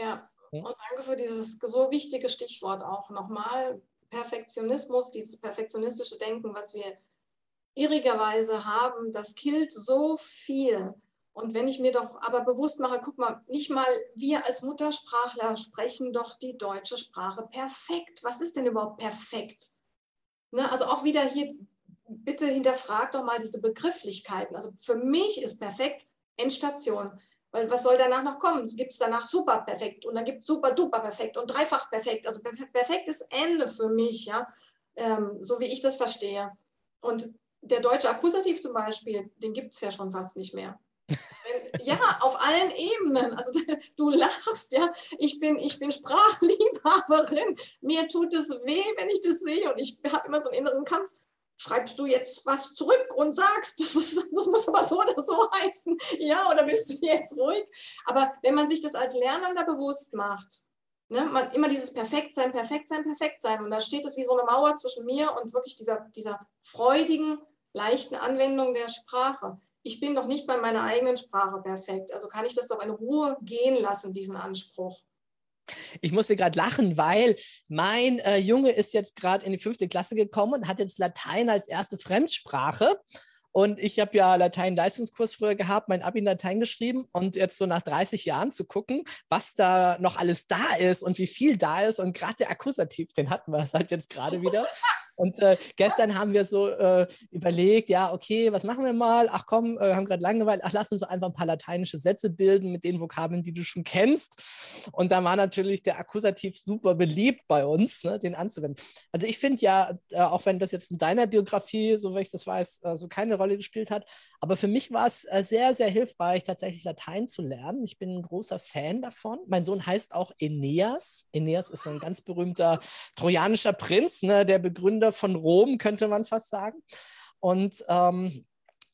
E: Ja,
D: Ja.
E: und danke für dieses so wichtige Stichwort auch nochmal. Perfektionismus, dieses perfektionistische Denken, was wir irrigerweise haben, das killt so viel. Und wenn ich mir doch aber bewusst mache, guck mal, nicht mal wir als Muttersprachler sprechen doch die deutsche Sprache perfekt. Was ist denn überhaupt perfekt? Ne, also auch wieder hier bitte hinterfrag doch mal diese Begrifflichkeiten. Also für mich ist perfekt Endstation. Weil was soll danach noch kommen? Gibt es danach super perfekt und dann gibt es super duper perfekt und dreifach perfekt. Also perfektes Ende für mich, ja, ähm, so wie ich das verstehe. Und der deutsche Akkusativ zum Beispiel, den gibt es ja schon fast nicht mehr. Ja, auf allen Ebenen. Also du lachst, ja. Ich bin, ich bin Sprachliebhaberin. Mir tut es weh, wenn ich das sehe. Und ich habe immer so einen inneren Kampf schreibst du jetzt was zurück und sagst, das, ist, das, muss aber so oder so heißen, ja, oder bist du jetzt ruhig? Aber wenn man sich das als Lernender bewusst macht, ne, man immer dieses Perfektsein, Perfektsein, Perfektsein, und da steht es wie so eine Mauer zwischen mir und wirklich dieser, dieser freudigen, leichten Anwendung der Sprache. Ich bin doch nicht bei meiner eigenen Sprache perfekt, also kann ich das doch in Ruhe gehen lassen, diesen Anspruch.
D: Ich musste gerade lachen, weil mein äh, Junge ist jetzt gerade in die fünfte Klasse gekommen und hat jetzt Latein als erste Fremdsprache. Und ich habe ja Latein-Leistungskurs früher gehabt, mein Abi in Latein geschrieben und jetzt so nach 30 Jahren zu gucken, was da noch alles da ist und wie viel da ist. Und gerade der Akkusativ, den hatten wir halt jetzt gerade wieder. Und äh, gestern haben wir so äh, überlegt, ja, okay, was machen wir mal? Ach komm, äh, haben gerade Langeweile, ach, lass uns doch einfach ein paar lateinische Sätze bilden mit den Vokabeln, die du schon kennst. Und da war natürlich der Akkusativ super beliebt bei uns, ne, den anzuwenden. Also ich finde ja, äh, auch wenn das jetzt in deiner Biografie, so wie ich das weiß, äh, so keine Rolle gespielt hat, aber für mich war es äh, sehr, sehr hilfreich, tatsächlich Latein zu lernen. Ich bin ein großer Fan davon. Mein Sohn heißt auch Aeneas. Aeneas ist ein ganz berühmter trojanischer Prinz, ne, der Begründer von Rom, könnte man fast sagen. Und ähm,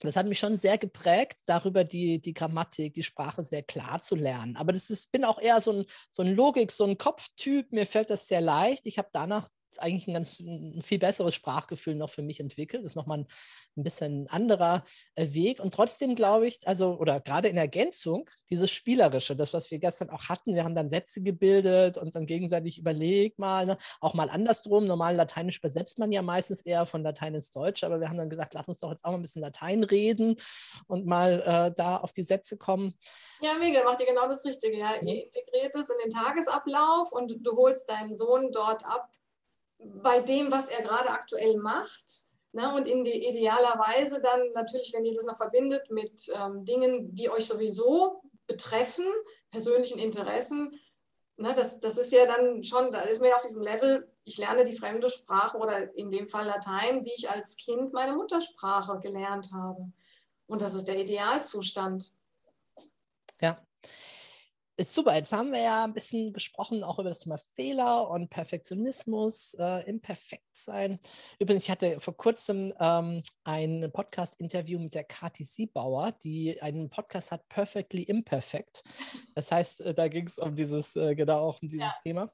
D: das hat mich schon sehr geprägt, darüber die, die Grammatik, die Sprache sehr klar zu lernen. Aber das ist, bin auch eher so ein, so ein Logik, so ein Kopftyp. Mir fällt das sehr leicht. Ich habe danach eigentlich ein ganz ein viel besseres Sprachgefühl noch für mich entwickelt. Das ist nochmal ein, ein bisschen anderer äh, Weg. Und trotzdem glaube ich, also, oder gerade in Ergänzung, dieses Spielerische, das, was wir gestern auch hatten, wir haben dann Sätze gebildet und dann gegenseitig überlegt mal, ne? auch mal andersrum. Normal Lateinisch übersetzt man ja meistens eher von Latein ins Deutsche, aber wir haben dann gesagt, lass uns doch jetzt auch mal ein bisschen Latein reden und mal äh, da auf die Sätze kommen.
E: Ja, Miguel, macht ihr genau das Richtige. Ja. Ihr integriert es in den Tagesablauf und du holst deinen Sohn dort ab bei dem, was er gerade aktuell macht. Ne? Und in die, idealerweise dann natürlich, wenn ihr das noch verbindet mit ähm, Dingen, die euch sowieso betreffen, persönlichen Interessen, ne? das, das ist ja dann schon, da ist man ja auf diesem Level, ich lerne die fremde Sprache oder in dem Fall Latein, wie ich als Kind meine Muttersprache gelernt habe. Und das ist der Idealzustand.
D: Ja, ist super. Jetzt haben wir ja ein bisschen gesprochen auch über das Thema Fehler und Perfektionismus, äh, Imperfektsein. Übrigens, ich hatte vor kurzem ähm, ein Podcast-Interview mit der Kati Siebauer, die einen Podcast hat, Perfectly Imperfect. Das heißt, äh, da ging es um dieses, äh, genau auch um dieses ja. Thema.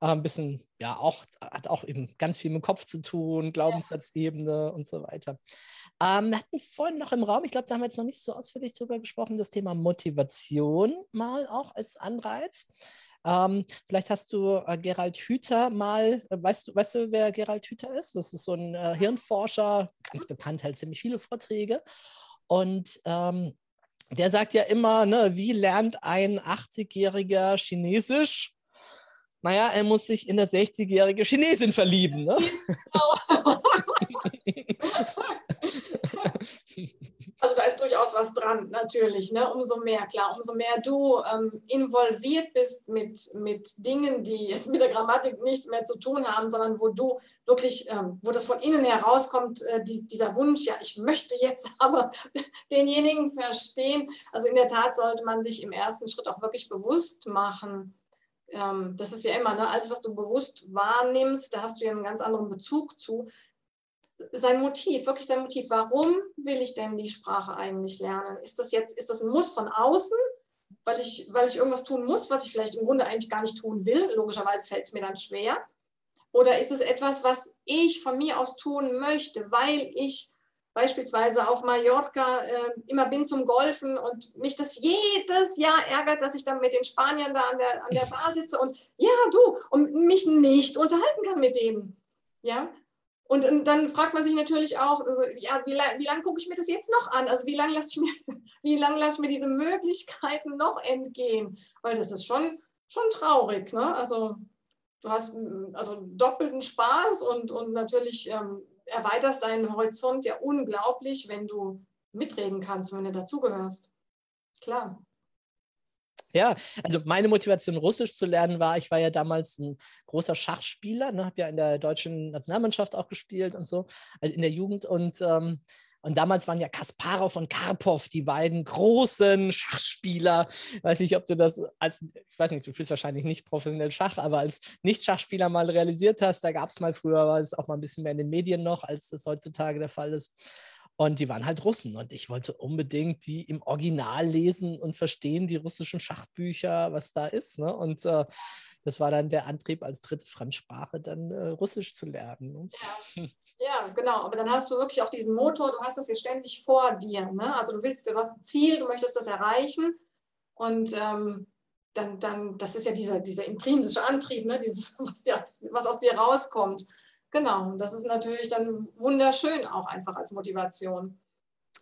D: Äh, ein bisschen, ja, auch, hat auch eben ganz viel mit dem Kopf zu tun, Glaubenssatzebene ja. und so weiter. Ähm, wir hatten vorhin noch im Raum, ich glaube, da haben wir jetzt noch nicht so ausführlich drüber gesprochen, das Thema Motivation mal auch als Anreiz. Ähm, vielleicht hast du äh, Gerald Hüther mal, äh, weißt, du, weißt du, wer Gerald Hüther ist? Das ist so ein äh, Hirnforscher, ganz bekannt, hält ziemlich viele Vorträge. Und ähm, der sagt ja immer, ne, wie lernt ein 80-jähriger Chinesisch? Naja, er muss sich in eine 60-jährige Chinesin verlieben. Ne?
E: Also da ist durchaus was dran, natürlich. Ne? Umso mehr, klar, umso mehr du ähm, involviert bist mit, mit Dingen, die jetzt mit der Grammatik nichts mehr zu tun haben, sondern wo du wirklich, ähm, wo das von innen herauskommt, äh, die, dieser Wunsch, ja, ich möchte jetzt aber denjenigen verstehen. Also in der Tat sollte man sich im ersten Schritt auch wirklich bewusst machen, ähm, das ist ja immer, ne, alles, was du bewusst wahrnimmst, da hast du ja einen ganz anderen Bezug zu sein Motiv, wirklich sein Motiv. Warum will ich denn die Sprache eigentlich lernen? Ist das jetzt, ist das ein Muss von außen, weil ich, weil ich irgendwas tun muss, was ich vielleicht im Grunde eigentlich gar nicht tun will? Logischerweise fällt es mir dann schwer. Oder ist es etwas, was ich von mir aus tun möchte, weil ich beispielsweise auf Mallorca äh, immer bin zum Golfen und mich das jedes Jahr ärgert, dass ich dann mit den Spaniern da an der, an der Bar sitze und ja, du, und mich nicht unterhalten kann mit denen. Ja, und, und, dann fragt man sich natürlich auch, also, ja, wie, wie lange gucke ich mir das jetzt noch an? Also wie lange lasse ich, mir, lass ich mir diese Möglichkeiten noch entgehen? Weil das ist schon, schon traurig. Ne? Also du hast also doppelten Spaß und, und natürlich ähm, erweiterst deinen Horizont ja unglaublich, wenn du mitreden kannst, wenn du dazugehörst. Klar.
D: Ja, also meine Motivation, Russisch zu lernen, war, ich war ja damals ein großer Schachspieler, ne, habe ja in der deutschen Nationalmannschaft auch gespielt und so, also in der Jugend. Und, ähm, und damals waren ja Kasparov und Karpov die beiden großen Schachspieler. Weiß nicht, ob du das als, ich weiß nicht, du spielst wahrscheinlich nicht professionell Schach, aber als Nicht-Schachspieler mal realisiert hast, da gab es mal früher, war es auch mal ein bisschen mehr in den Medien noch, als das heutzutage der Fall ist. Und die waren halt Russen. Und ich wollte unbedingt die im Original lesen und verstehen, die russischen Schachbücher, was da ist. Ne? Und äh, das war dann der Antrieb, als dritte Fremdsprache dann äh, Russisch zu lernen. Ne?
E: Ja. ja. genau. Aber dann hast du wirklich auch diesen Motor, du hast das hier ständig vor dir. Ne? Also du willst, du hast ein Ziel, du möchtest das erreichen. Und ähm, dann, dann, das ist ja dieser, dieser intrinsische Antrieb, ne? Dieses, was, dir, was aus dir rauskommt. Genau, das ist natürlich dann wunderschön auch einfach als Motivation.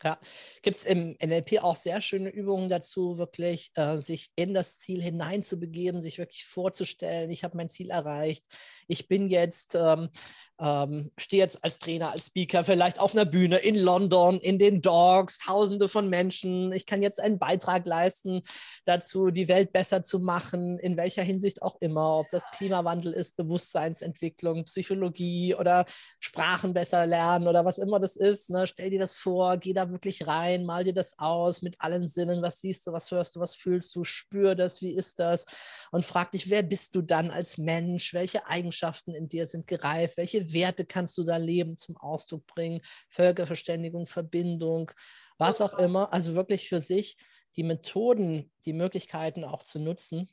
D: Ja, gibt es im NLP auch sehr schöne Übungen dazu, wirklich äh, sich in das Ziel hineinzubegeben, sich wirklich vorzustellen, ich habe mein Ziel erreicht, ich bin jetzt ähm, ähm, stehe jetzt als Trainer, als Speaker vielleicht auf einer Bühne in London, in den Dogs, tausende von Menschen. Ich kann jetzt einen Beitrag leisten dazu, die Welt besser zu machen, in welcher Hinsicht auch immer, ob das Klimawandel ist, Bewusstseinsentwicklung, Psychologie oder Sprachen besser lernen oder was immer das ist. Ne? Stell dir das vor, geh da wirklich rein, mal dir das aus mit allen Sinnen. Was siehst du, was hörst du, was fühlst du, spür das, wie ist das? Und frag dich, wer bist du dann als Mensch? Welche Eigenschaften in dir sind gereift? Welche Werte kannst du da leben, zum Ausdruck bringen, Völkerverständigung, Verbindung, was auch immer. Also wirklich für sich die Methoden, die Möglichkeiten auch zu nutzen,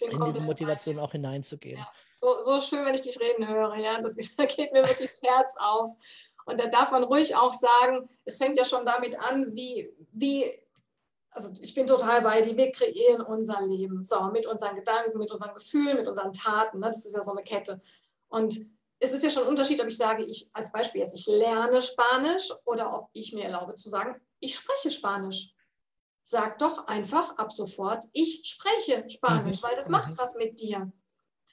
D: in diese Motivation auch hineinzugehen. Ja.
E: So, so, schön, wenn ich dich reden höre, ja. Das, da geht mir wirklich das Herz auf. Und da darf man ruhig auch sagen, es fängt ja schon damit an, wie, wie also ich bin total bei dir, wir kreieren unser Leben. So, mit unseren Gedanken, mit unseren Gefühlen, mit unseren Taten. Ne? Das ist ja so eine Kette. Und es ist ja schon ein Unterschied, ob ich sage, ich als Beispiel jetzt, ich lerne Spanisch oder ob ich mir erlaube zu sagen, ich spreche Spanisch. Sag doch einfach ab sofort, ich spreche Spanisch, mhm. weil das macht mhm. was mit dir.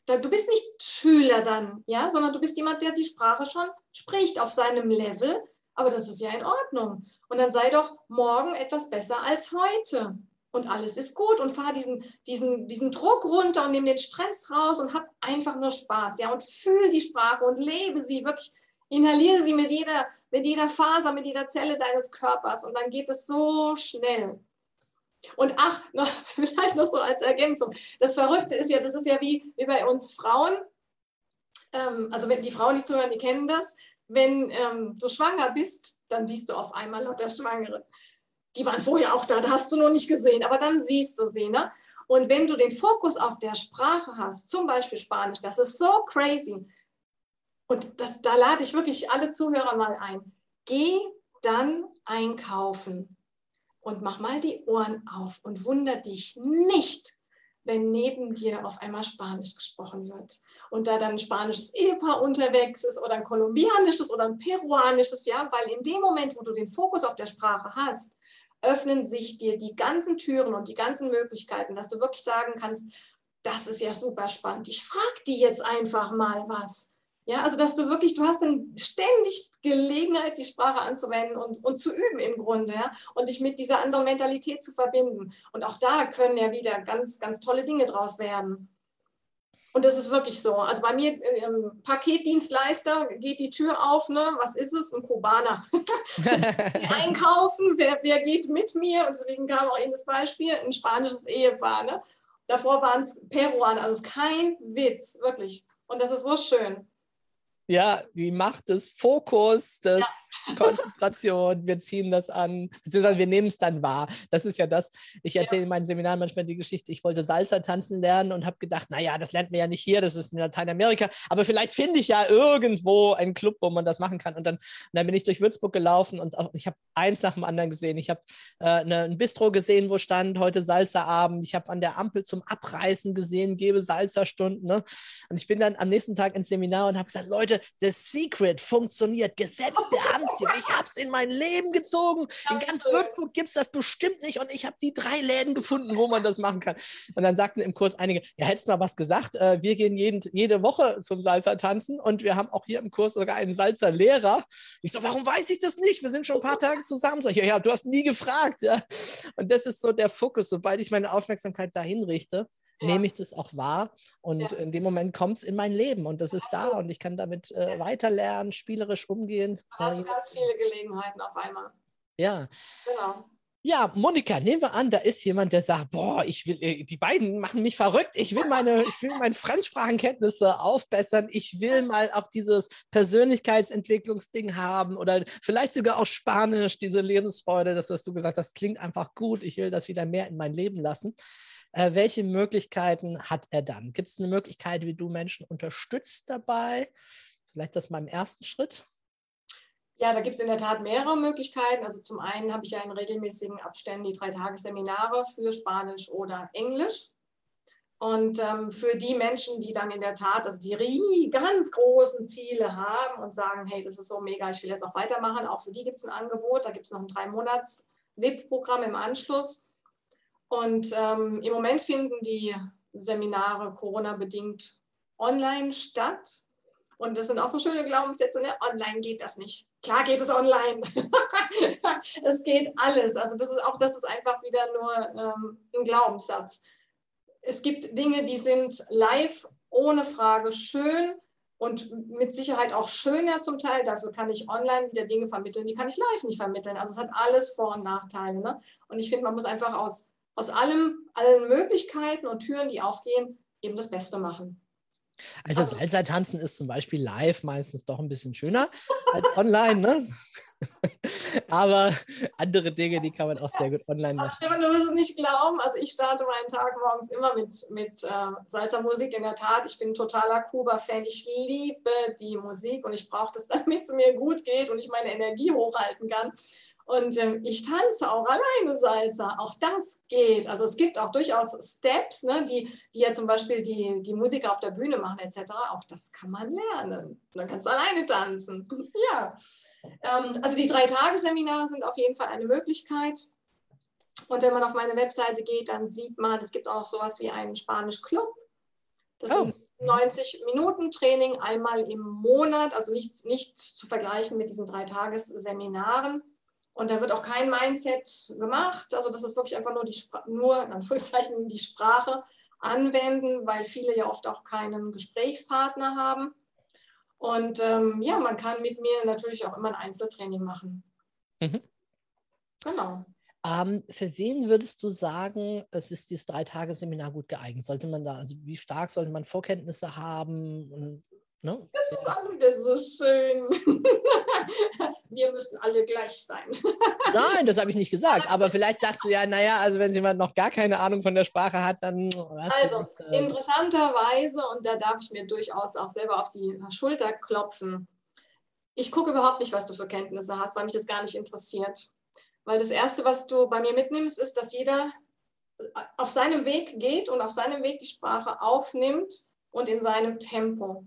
E: Du bist nicht Schüler dann, ja, sondern du bist jemand, der die Sprache schon spricht auf seinem Level, aber das ist ja in Ordnung. Und dann sei doch morgen etwas besser als heute und alles ist gut und fahr diesen, diesen, diesen Druck runter und nimm den Stress raus und hab einfach nur Spaß, ja, und fühl die Sprache und lebe sie wirklich, inhaliere sie mit jeder, mit jeder Faser, mit jeder Zelle deines Körpers und dann geht es so schnell. Und ach, noch, vielleicht noch so als Ergänzung. Das Verrückte ist ja, das ist ja wie, wie bei uns Frauen. Ähm, also wenn die Frauen, die zuhören, die kennen das. Wenn ähm, du schwanger bist, dann siehst du auf einmal lauter Schwangere die waren vorher auch da, da hast du noch nicht gesehen, aber dann siehst du sie. Ne? Und wenn du den Fokus auf der Sprache hast, zum Beispiel Spanisch, das ist so crazy. Und das, da lade ich wirklich alle Zuhörer mal ein. Geh dann einkaufen und mach mal die Ohren auf und wunder dich nicht, wenn neben dir auf einmal Spanisch gesprochen wird und da dann ein spanisches Ehepaar unterwegs ist oder ein kolumbianisches oder ein peruanisches, ja, weil in dem Moment, wo du den Fokus auf der Sprache hast, öffnen sich dir die ganzen Türen und die ganzen Möglichkeiten, dass du wirklich sagen kannst, das ist ja super spannend. Ich frage die jetzt einfach mal was. Ja, also dass du wirklich, du hast dann ständig Gelegenheit, die Sprache anzuwenden und, und zu üben im Grunde, ja, und dich mit dieser anderen Mentalität zu verbinden. Und auch da können ja wieder ganz, ganz tolle Dinge draus werden. Und das ist wirklich so. Also bei mir im Paketdienstleister geht die Tür auf, ne? Was ist es? Ein Kubaner. einkaufen, wer, wer geht mit mir? Und deswegen kam auch eben das Beispiel, ein spanisches Ehepaar. Ne? Davor waren es Peruaner. Also es ist kein Witz, wirklich. Und das ist so schön
D: ja, die Macht des Fokus, des. Konzentration, wir ziehen das an, beziehungsweise wir nehmen es dann wahr. Das ist ja das, ich erzähle ja. in meinen Seminaren manchmal die Geschichte, ich wollte Salsa tanzen lernen und habe gedacht, naja, das lernt man ja nicht hier, das ist in Lateinamerika, aber vielleicht finde ich ja irgendwo einen Club, wo man das machen kann. Und dann, und dann bin ich durch Würzburg gelaufen und auch, ich habe eins nach dem anderen gesehen. Ich habe äh, eine, ein Bistro gesehen, wo stand heute Salsa-Abend. Ich habe an der Ampel zum Abreißen gesehen, gebe Salsa-Stunden. Ne? Und ich bin dann am nächsten Tag ins Seminar und habe gesagt, Leute, Leute, das Secret funktioniert. Gesetz der Anziehung. Ich habe es in mein Leben gezogen. In ganz Würzburg gibt es das bestimmt nicht. Und ich habe die drei Läden gefunden, wo man das machen kann. Und dann sagten im Kurs einige, ja, hättest mal was gesagt. Äh, wir gehen jeden, jede Woche zum Salzer tanzen und wir haben auch hier im Kurs sogar einen Salzer Lehrer. Ich so, warum weiß ich das nicht? Wir sind schon ein paar Tage zusammen. So, ja, ja, du hast nie gefragt. Ja. Und das ist so der Fokus. Sobald ich meine Aufmerksamkeit dahin richte, ja. nehme ich das auch wahr und ja. in dem Moment kommt es in mein Leben und das ist da und ich kann damit äh, weiterlernen, spielerisch umgehen.
E: Da hast du ganz viele Gelegenheiten auf einmal.
D: Ja. Genau. Ja, Monika, nehmen wir an, da ist jemand, der sagt, boah, ich will, äh, die beiden machen mich verrückt, ich will meine, ich will meine Fremdsprachenkenntnisse aufbessern, ich will mal auch dieses Persönlichkeitsentwicklungsding haben oder vielleicht sogar auch Spanisch, diese Lebensfreude, das, was du gesagt hast, klingt einfach gut, ich will das wieder mehr in mein Leben lassen. Äh, welche Möglichkeiten hat er dann? Gibt es eine Möglichkeit, wie du Menschen unterstützt dabei? Vielleicht das mal im ersten Schritt?
E: Ja, da gibt es in der Tat mehrere Möglichkeiten. Also zum einen habe ich ja in regelmäßigen Abständen die drei Tagesseminare für Spanisch oder Englisch. Und ähm, für die Menschen, die dann in der Tat also die ganz großen Ziele haben und sagen, hey, das ist so mega, ich will jetzt noch weitermachen, auch für die gibt es ein Angebot. Da gibt es noch ein drei Monats VIP-Programm im Anschluss. Und ähm, im Moment finden die Seminare Corona-bedingt online statt. Und das sind auch so schöne Glaubenssätze, ne? online geht das nicht. Klar geht es online. es geht alles. Also das ist auch, das ist einfach wieder nur ähm, ein Glaubenssatz. Es gibt Dinge, die sind live ohne Frage schön und mit Sicherheit auch schöner zum Teil. Dafür kann ich online wieder Dinge vermitteln, die kann ich live nicht vermitteln. Also es hat alles Vor- und Nachteile. Ne? Und ich finde, man muss einfach aus aus allem, allen Möglichkeiten und Türen, die aufgehen, eben das Beste machen.
D: Also, also Salsa-Tanzen ist zum Beispiel live meistens doch ein bisschen schöner als online, ne? Aber andere Dinge, die kann man auch sehr gut online machen. Ach,
E: Stefan, du wirst es nicht glauben. Also ich starte meinen Tag morgens immer mit, mit äh, Salsa-Musik. In der Tat, ich bin ein totaler Kuba-Fan. Ich liebe die Musik und ich brauche das, damit es mir gut geht und ich meine Energie hochhalten kann. Und ähm, ich tanze auch alleine Salsa, auch das geht. Also es gibt auch durchaus Steps, ne, die, die ja zum Beispiel die, die Musiker auf der Bühne machen etc. Auch das kann man lernen. Dann kannst du alleine tanzen. ja. Ähm, also die drei Tagesseminare sind auf jeden Fall eine Möglichkeit. Und wenn man auf meine Webseite geht, dann sieht man, es gibt auch sowas wie einen Spanisch-Club. Das oh. sind 90 Minuten Training einmal im Monat, also nicht, nicht zu vergleichen mit diesen drei Tagesseminaren. Und da wird auch kein Mindset gemacht. Also das ist wirklich einfach nur die, Spra nur, in Anführungszeichen, die Sprache anwenden, weil viele ja oft auch keinen Gesprächspartner haben. Und ähm, ja, man kann mit mir natürlich auch immer ein Einzeltraining machen. Mhm.
D: Genau. Ähm, für wen würdest du sagen, es ist dieses Drei-Tage-Seminar gut geeignet? Sollte man da, also wie stark sollte man Vorkenntnisse haben? Und
E: Ne? Das ist auch wieder so schön. Wir müssen alle gleich sein.
D: Nein, das habe ich nicht gesagt. Aber vielleicht sagst du ja, naja, also wenn jemand noch gar keine Ahnung von der Sprache hat, dann.
E: Also, äh, interessanterweise, und da darf ich mir durchaus auch selber auf die Schulter klopfen, ich gucke überhaupt nicht, was du für Kenntnisse hast, weil mich das gar nicht interessiert. Weil das Erste, was du bei mir mitnimmst, ist, dass jeder auf seinem Weg geht und auf seinem Weg die Sprache aufnimmt und in seinem Tempo.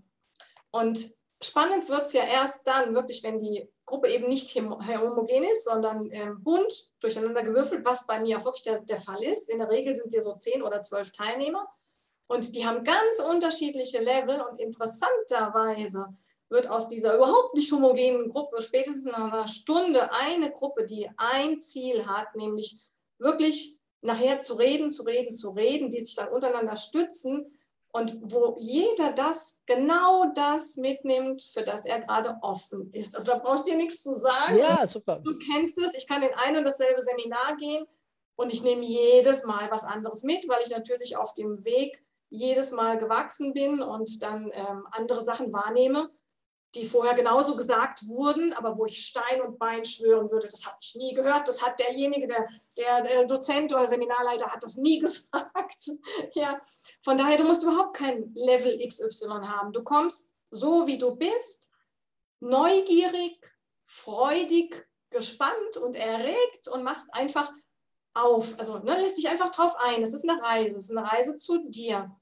E: Und spannend wird es ja erst dann wirklich, wenn die Gruppe eben nicht homogen ist, sondern äh, bunt durcheinander gewürfelt, was bei mir auch wirklich der, der Fall ist. In der Regel sind wir so zehn oder zwölf Teilnehmer und die haben ganz unterschiedliche Level und interessanterweise wird aus dieser überhaupt nicht homogenen Gruppe spätestens nach einer Stunde eine Gruppe, die ein Ziel hat, nämlich wirklich nachher zu reden, zu reden, zu reden, die sich dann untereinander stützen, und wo jeder das, genau das mitnimmt, für das er gerade offen ist. Also da brauchst du dir nichts zu sagen.
D: Ja, super.
E: Du kennst es, ich kann in ein und dasselbe Seminar gehen und ich nehme jedes Mal was anderes mit, weil ich natürlich auf dem Weg jedes Mal gewachsen bin und dann ähm, andere Sachen wahrnehme, die vorher genauso gesagt wurden, aber wo ich Stein und Bein schwören würde, das habe ich nie gehört, das hat derjenige, der, der, der Dozent oder Seminarleiter hat das nie gesagt. ja, von daher, du musst überhaupt kein Level XY haben. Du kommst so, wie du bist, neugierig, freudig, gespannt und erregt und machst einfach auf. Also ne, lässt dich einfach drauf ein. Es ist eine Reise, es ist eine Reise zu dir.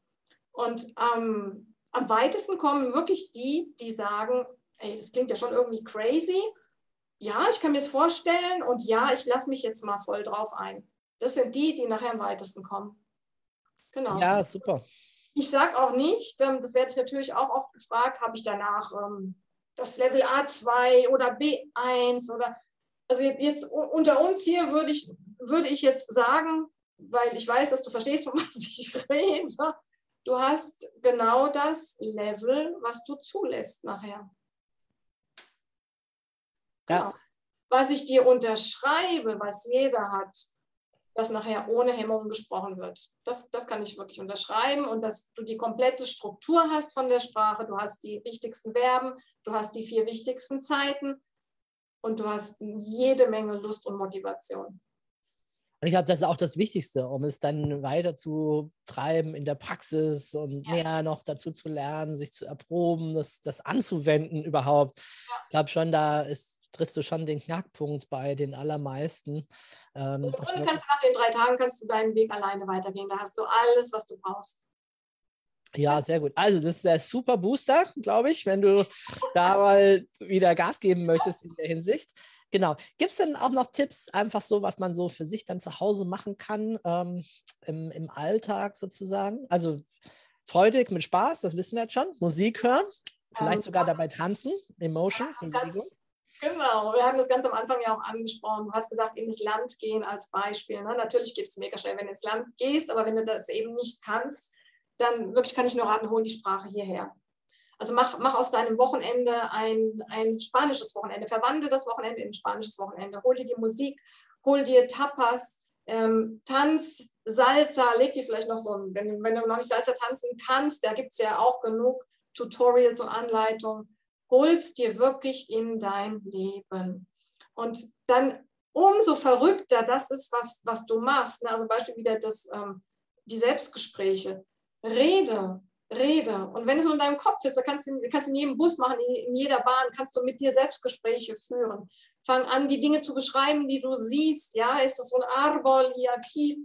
E: Und ähm, am weitesten kommen wirklich die, die sagen, ey, das klingt ja schon irgendwie crazy. Ja, ich kann mir es vorstellen und ja, ich lasse mich jetzt mal voll drauf ein. Das sind die, die nachher am weitesten kommen.
D: Genau. Ja, super.
E: Ich sage auch nicht, ähm, das werde ich natürlich auch oft gefragt, habe ich danach ähm, das Level A2 oder B1 oder also jetzt unter uns hier würde ich, würde ich jetzt sagen, weil ich weiß, dass du verstehst, wovon ich rede, du hast genau das Level, was du zulässt nachher. Ja. Genau. Was ich dir unterschreibe, was jeder hat, dass nachher ohne Hemmungen gesprochen wird. Das, das kann ich wirklich unterschreiben und dass du die komplette Struktur hast von der Sprache. Du hast die wichtigsten Verben, du hast die vier wichtigsten Zeiten und du hast jede Menge Lust und Motivation.
D: Und ich glaube, das ist auch das Wichtigste, um es dann weiter zu treiben in der Praxis und ja. mehr noch dazu zu lernen, sich zu erproben, das, das anzuwenden überhaupt. Ja. Ich glaube schon, da ist, triffst du schon den Knackpunkt bei den allermeisten.
E: Ähm, und kannst du nach den drei Tagen kannst du deinen Weg alleine weitergehen. Da hast du alles, was du brauchst.
D: Ja, sehr gut. Also, das ist der super Booster, glaube ich, wenn du da mal wieder Gas geben möchtest in der Hinsicht. Genau. Gibt es denn auch noch Tipps, einfach so, was man so für sich dann zu Hause machen kann, ähm, im, im Alltag sozusagen? Also freudig mit Spaß, das wissen wir jetzt schon. Musik hören, vielleicht ähm, sogar dabei tanzen, Emotion. Ja,
E: ganz, genau, wir haben das ganz am Anfang ja auch angesprochen. Du hast gesagt, ins Land gehen als Beispiel. Ne? Natürlich geht es mega schnell, wenn du ins Land gehst, aber wenn du das eben nicht kannst, dann wirklich kann ich nur raten, hol die Sprache hierher. Also mach, mach aus deinem Wochenende ein, ein spanisches Wochenende, verwandle das Wochenende in ein spanisches Wochenende, hol dir die Musik, hol dir Tapas, ähm, Tanz, Salsa, leg dir vielleicht noch so ein, wenn, wenn du noch nicht Salsa tanzen kannst, da gibt es ja auch genug Tutorials und Anleitungen, holst dir wirklich in dein Leben. Und dann umso verrückter das ist, was, was du machst. Ne? Also Beispiel wieder das, ähm, die Selbstgespräche. Rede, rede. Und wenn es so in deinem Kopf ist, da kannst du kannst in jedem Bus machen, in jeder Bahn, kannst du mit dir Selbstgespräche führen. Fang an, die Dinge zu beschreiben, die du siehst. Ja, ist das so ein Arbol, aquí.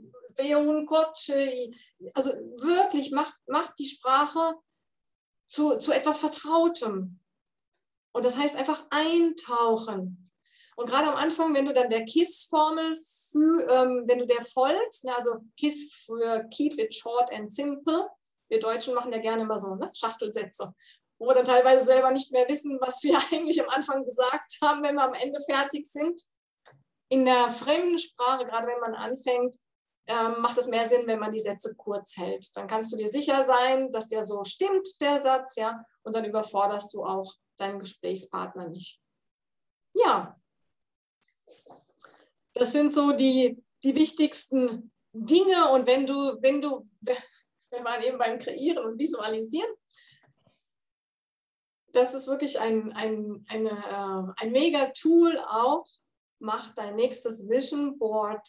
E: Also wirklich, mach, mach die Sprache zu, zu etwas Vertrautem. Und das heißt einfach eintauchen. Und gerade am Anfang, wenn du dann der KISS-Formel, ähm, wenn du der folgst, ne, also KISS für Keep it short and simple, wir Deutschen machen ja gerne immer so ne? Schachtelsätze, wo wir dann teilweise selber nicht mehr wissen, was wir eigentlich am Anfang gesagt haben, wenn wir am Ende fertig sind. In der fremden Sprache, gerade wenn man anfängt, ähm, macht es mehr Sinn, wenn man die Sätze kurz hält. Dann kannst du dir sicher sein, dass der so stimmt, der Satz, ja, und dann überforderst du auch deinen Gesprächspartner nicht. Ja, das sind so die, die wichtigsten Dinge. Und wenn du, wenn du, wir waren eben beim Kreieren und Visualisieren. Das ist wirklich ein, ein, eine, äh, ein mega Tool auch. Mach dein nächstes Vision Board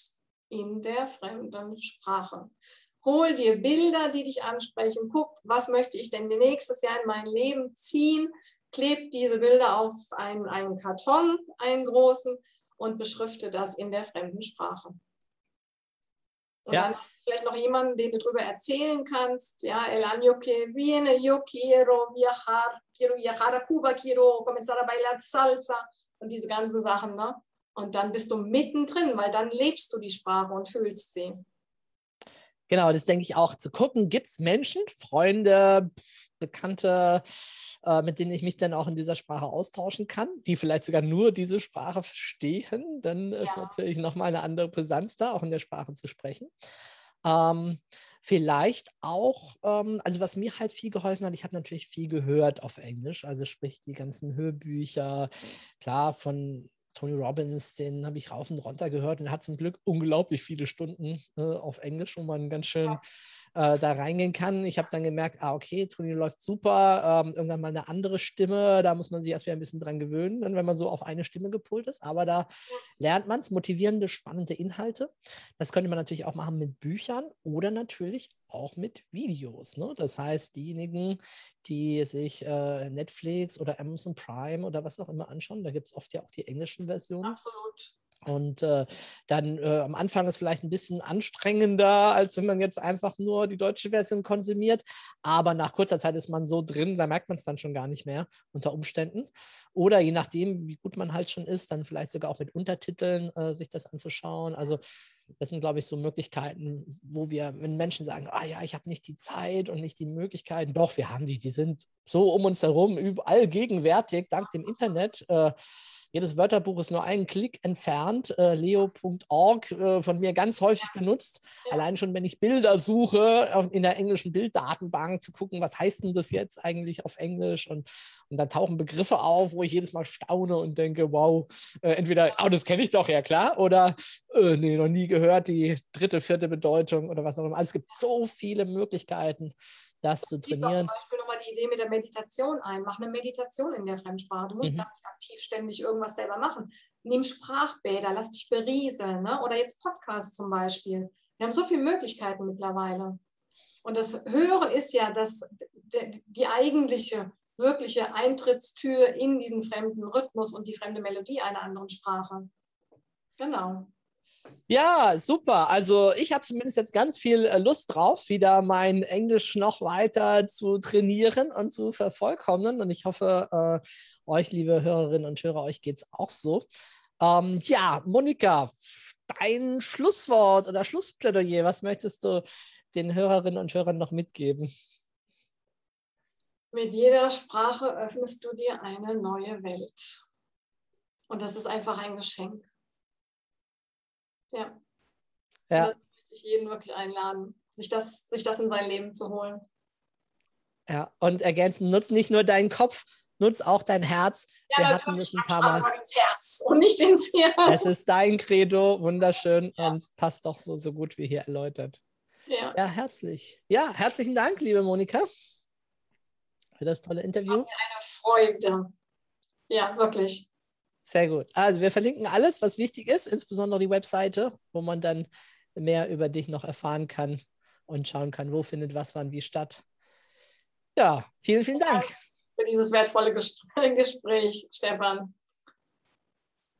E: in der fremden Sprache. Hol dir Bilder, die dich ansprechen. Guck, was möchte ich denn nächstes Jahr in mein Leben ziehen? Kleb diese Bilder auf einen, einen Karton, einen großen, und beschrifte das in der fremden Sprache. Und ja. dann hast du vielleicht noch jemanden, den du darüber erzählen kannst. Ja, el año que viene yo quiero viajar, quiero viajar a Cuba, quiero comenzar a bailar salsa und diese ganzen Sachen. Ne? Und dann bist du mittendrin, weil dann lebst du die Sprache und fühlst sie.
D: Genau, das denke ich auch. Zu gucken, gibt es Menschen, Freunde, Bekannte, äh, mit denen ich mich dann auch in dieser Sprache austauschen kann, die vielleicht sogar nur diese Sprache verstehen, dann ja. ist natürlich nochmal eine andere Brisanz da, auch in der Sprache zu sprechen. Ähm, vielleicht auch, ähm, also was mir halt viel geholfen hat, ich habe natürlich viel gehört auf Englisch, also sprich die ganzen Hörbücher, klar von Tony Robbins, den habe ich rauf und runter gehört und er hat zum Glück unglaublich viele Stunden äh, auf Englisch, wo man ganz schön äh, da reingehen kann. Ich habe dann gemerkt, ah, okay, Toni läuft super, ähm, irgendwann mal eine andere Stimme, da muss man sich erst wieder ein bisschen dran gewöhnen, wenn man so auf eine Stimme gepult ist. Aber da lernt man es, motivierende, spannende Inhalte. Das könnte man natürlich auch machen mit Büchern oder natürlich auch mit Videos. Ne? Das heißt, diejenigen, die sich äh, Netflix oder Amazon Prime oder was auch immer anschauen, da gibt es oft ja auch die englischen Versionen.
E: Absolut.
D: Und äh, dann äh, am Anfang ist vielleicht ein bisschen anstrengender, als wenn man jetzt einfach nur die deutsche Version konsumiert. Aber nach kurzer Zeit ist man so drin, da merkt man es dann schon gar nicht mehr unter Umständen. Oder je nachdem, wie gut man halt schon ist, dann vielleicht sogar auch mit Untertiteln äh, sich das anzuschauen. Also das sind, glaube ich, so Möglichkeiten, wo wir, wenn Menschen sagen, ah ja, ich habe nicht die Zeit und nicht die Möglichkeiten, doch, wir haben die, die sind so um uns herum, überall gegenwärtig, dank dem Internet. Äh, jedes Wörterbuch ist nur einen Klick entfernt. Äh, leo.org äh, von mir ganz häufig benutzt. Allein schon, wenn ich Bilder suche in der englischen Bilddatenbank, zu gucken, was heißt denn das jetzt eigentlich auf Englisch? Und, und dann tauchen Begriffe auf, wo ich jedes Mal staune und denke, wow, äh, entweder, oh, das kenne ich doch, ja klar, oder äh, nee, noch nie gehört, die dritte, vierte Bedeutung oder was auch immer. Also es gibt so viele Möglichkeiten das zu trainieren.
E: zum Beispiel nochmal die Idee mit der Meditation ein. Mach eine Meditation in der Fremdsprache. Du musst mhm. gar nicht aktiv ständig irgendwas selber machen. Nimm Sprachbäder, lass dich berieseln. Ne? Oder jetzt Podcast zum Beispiel. Wir haben so viele Möglichkeiten mittlerweile. Und das Hören ist ja das, die eigentliche, wirkliche Eintrittstür in diesen fremden Rhythmus und die fremde Melodie einer anderen Sprache. Genau.
D: Ja, super. Also ich habe zumindest jetzt ganz viel äh, Lust drauf, wieder mein Englisch noch weiter zu trainieren und zu vervollkommnen. Und ich hoffe, äh, euch, liebe Hörerinnen und Hörer, euch geht es auch so. Ähm, ja, Monika, dein Schlusswort oder Schlussplädoyer, was möchtest du den Hörerinnen und Hörern noch mitgeben?
E: Mit jeder Sprache öffnest du dir eine neue Welt. Und das ist einfach ein Geschenk. Ja. ja. Da möchte ich jeden wirklich einladen, sich das, sich das in sein Leben zu holen.
D: Ja, und ergänzen, nutz nicht nur deinen Kopf, nutz auch dein Herz.
E: Ja, Wir hatten das ein paar Mal. ins Herz und nicht ins Herz.
D: Es ist dein Credo, wunderschön ja. und passt doch so, so gut wie hier erläutert. Ja. ja, herzlich. Ja, herzlichen Dank, liebe Monika, für das tolle Interview. Mir
E: eine Freude. Ja, wirklich.
D: Sehr gut. Also wir verlinken alles, was wichtig ist, insbesondere die Webseite, wo man dann mehr über dich noch erfahren kann und schauen kann, wo findet was wann wie statt. Ja, vielen, vielen Dank.
E: Für dieses wertvolle Gespräch, Stefan.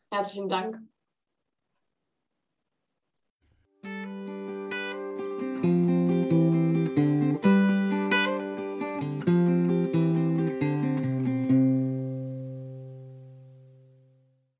E: Herzlichen Dank.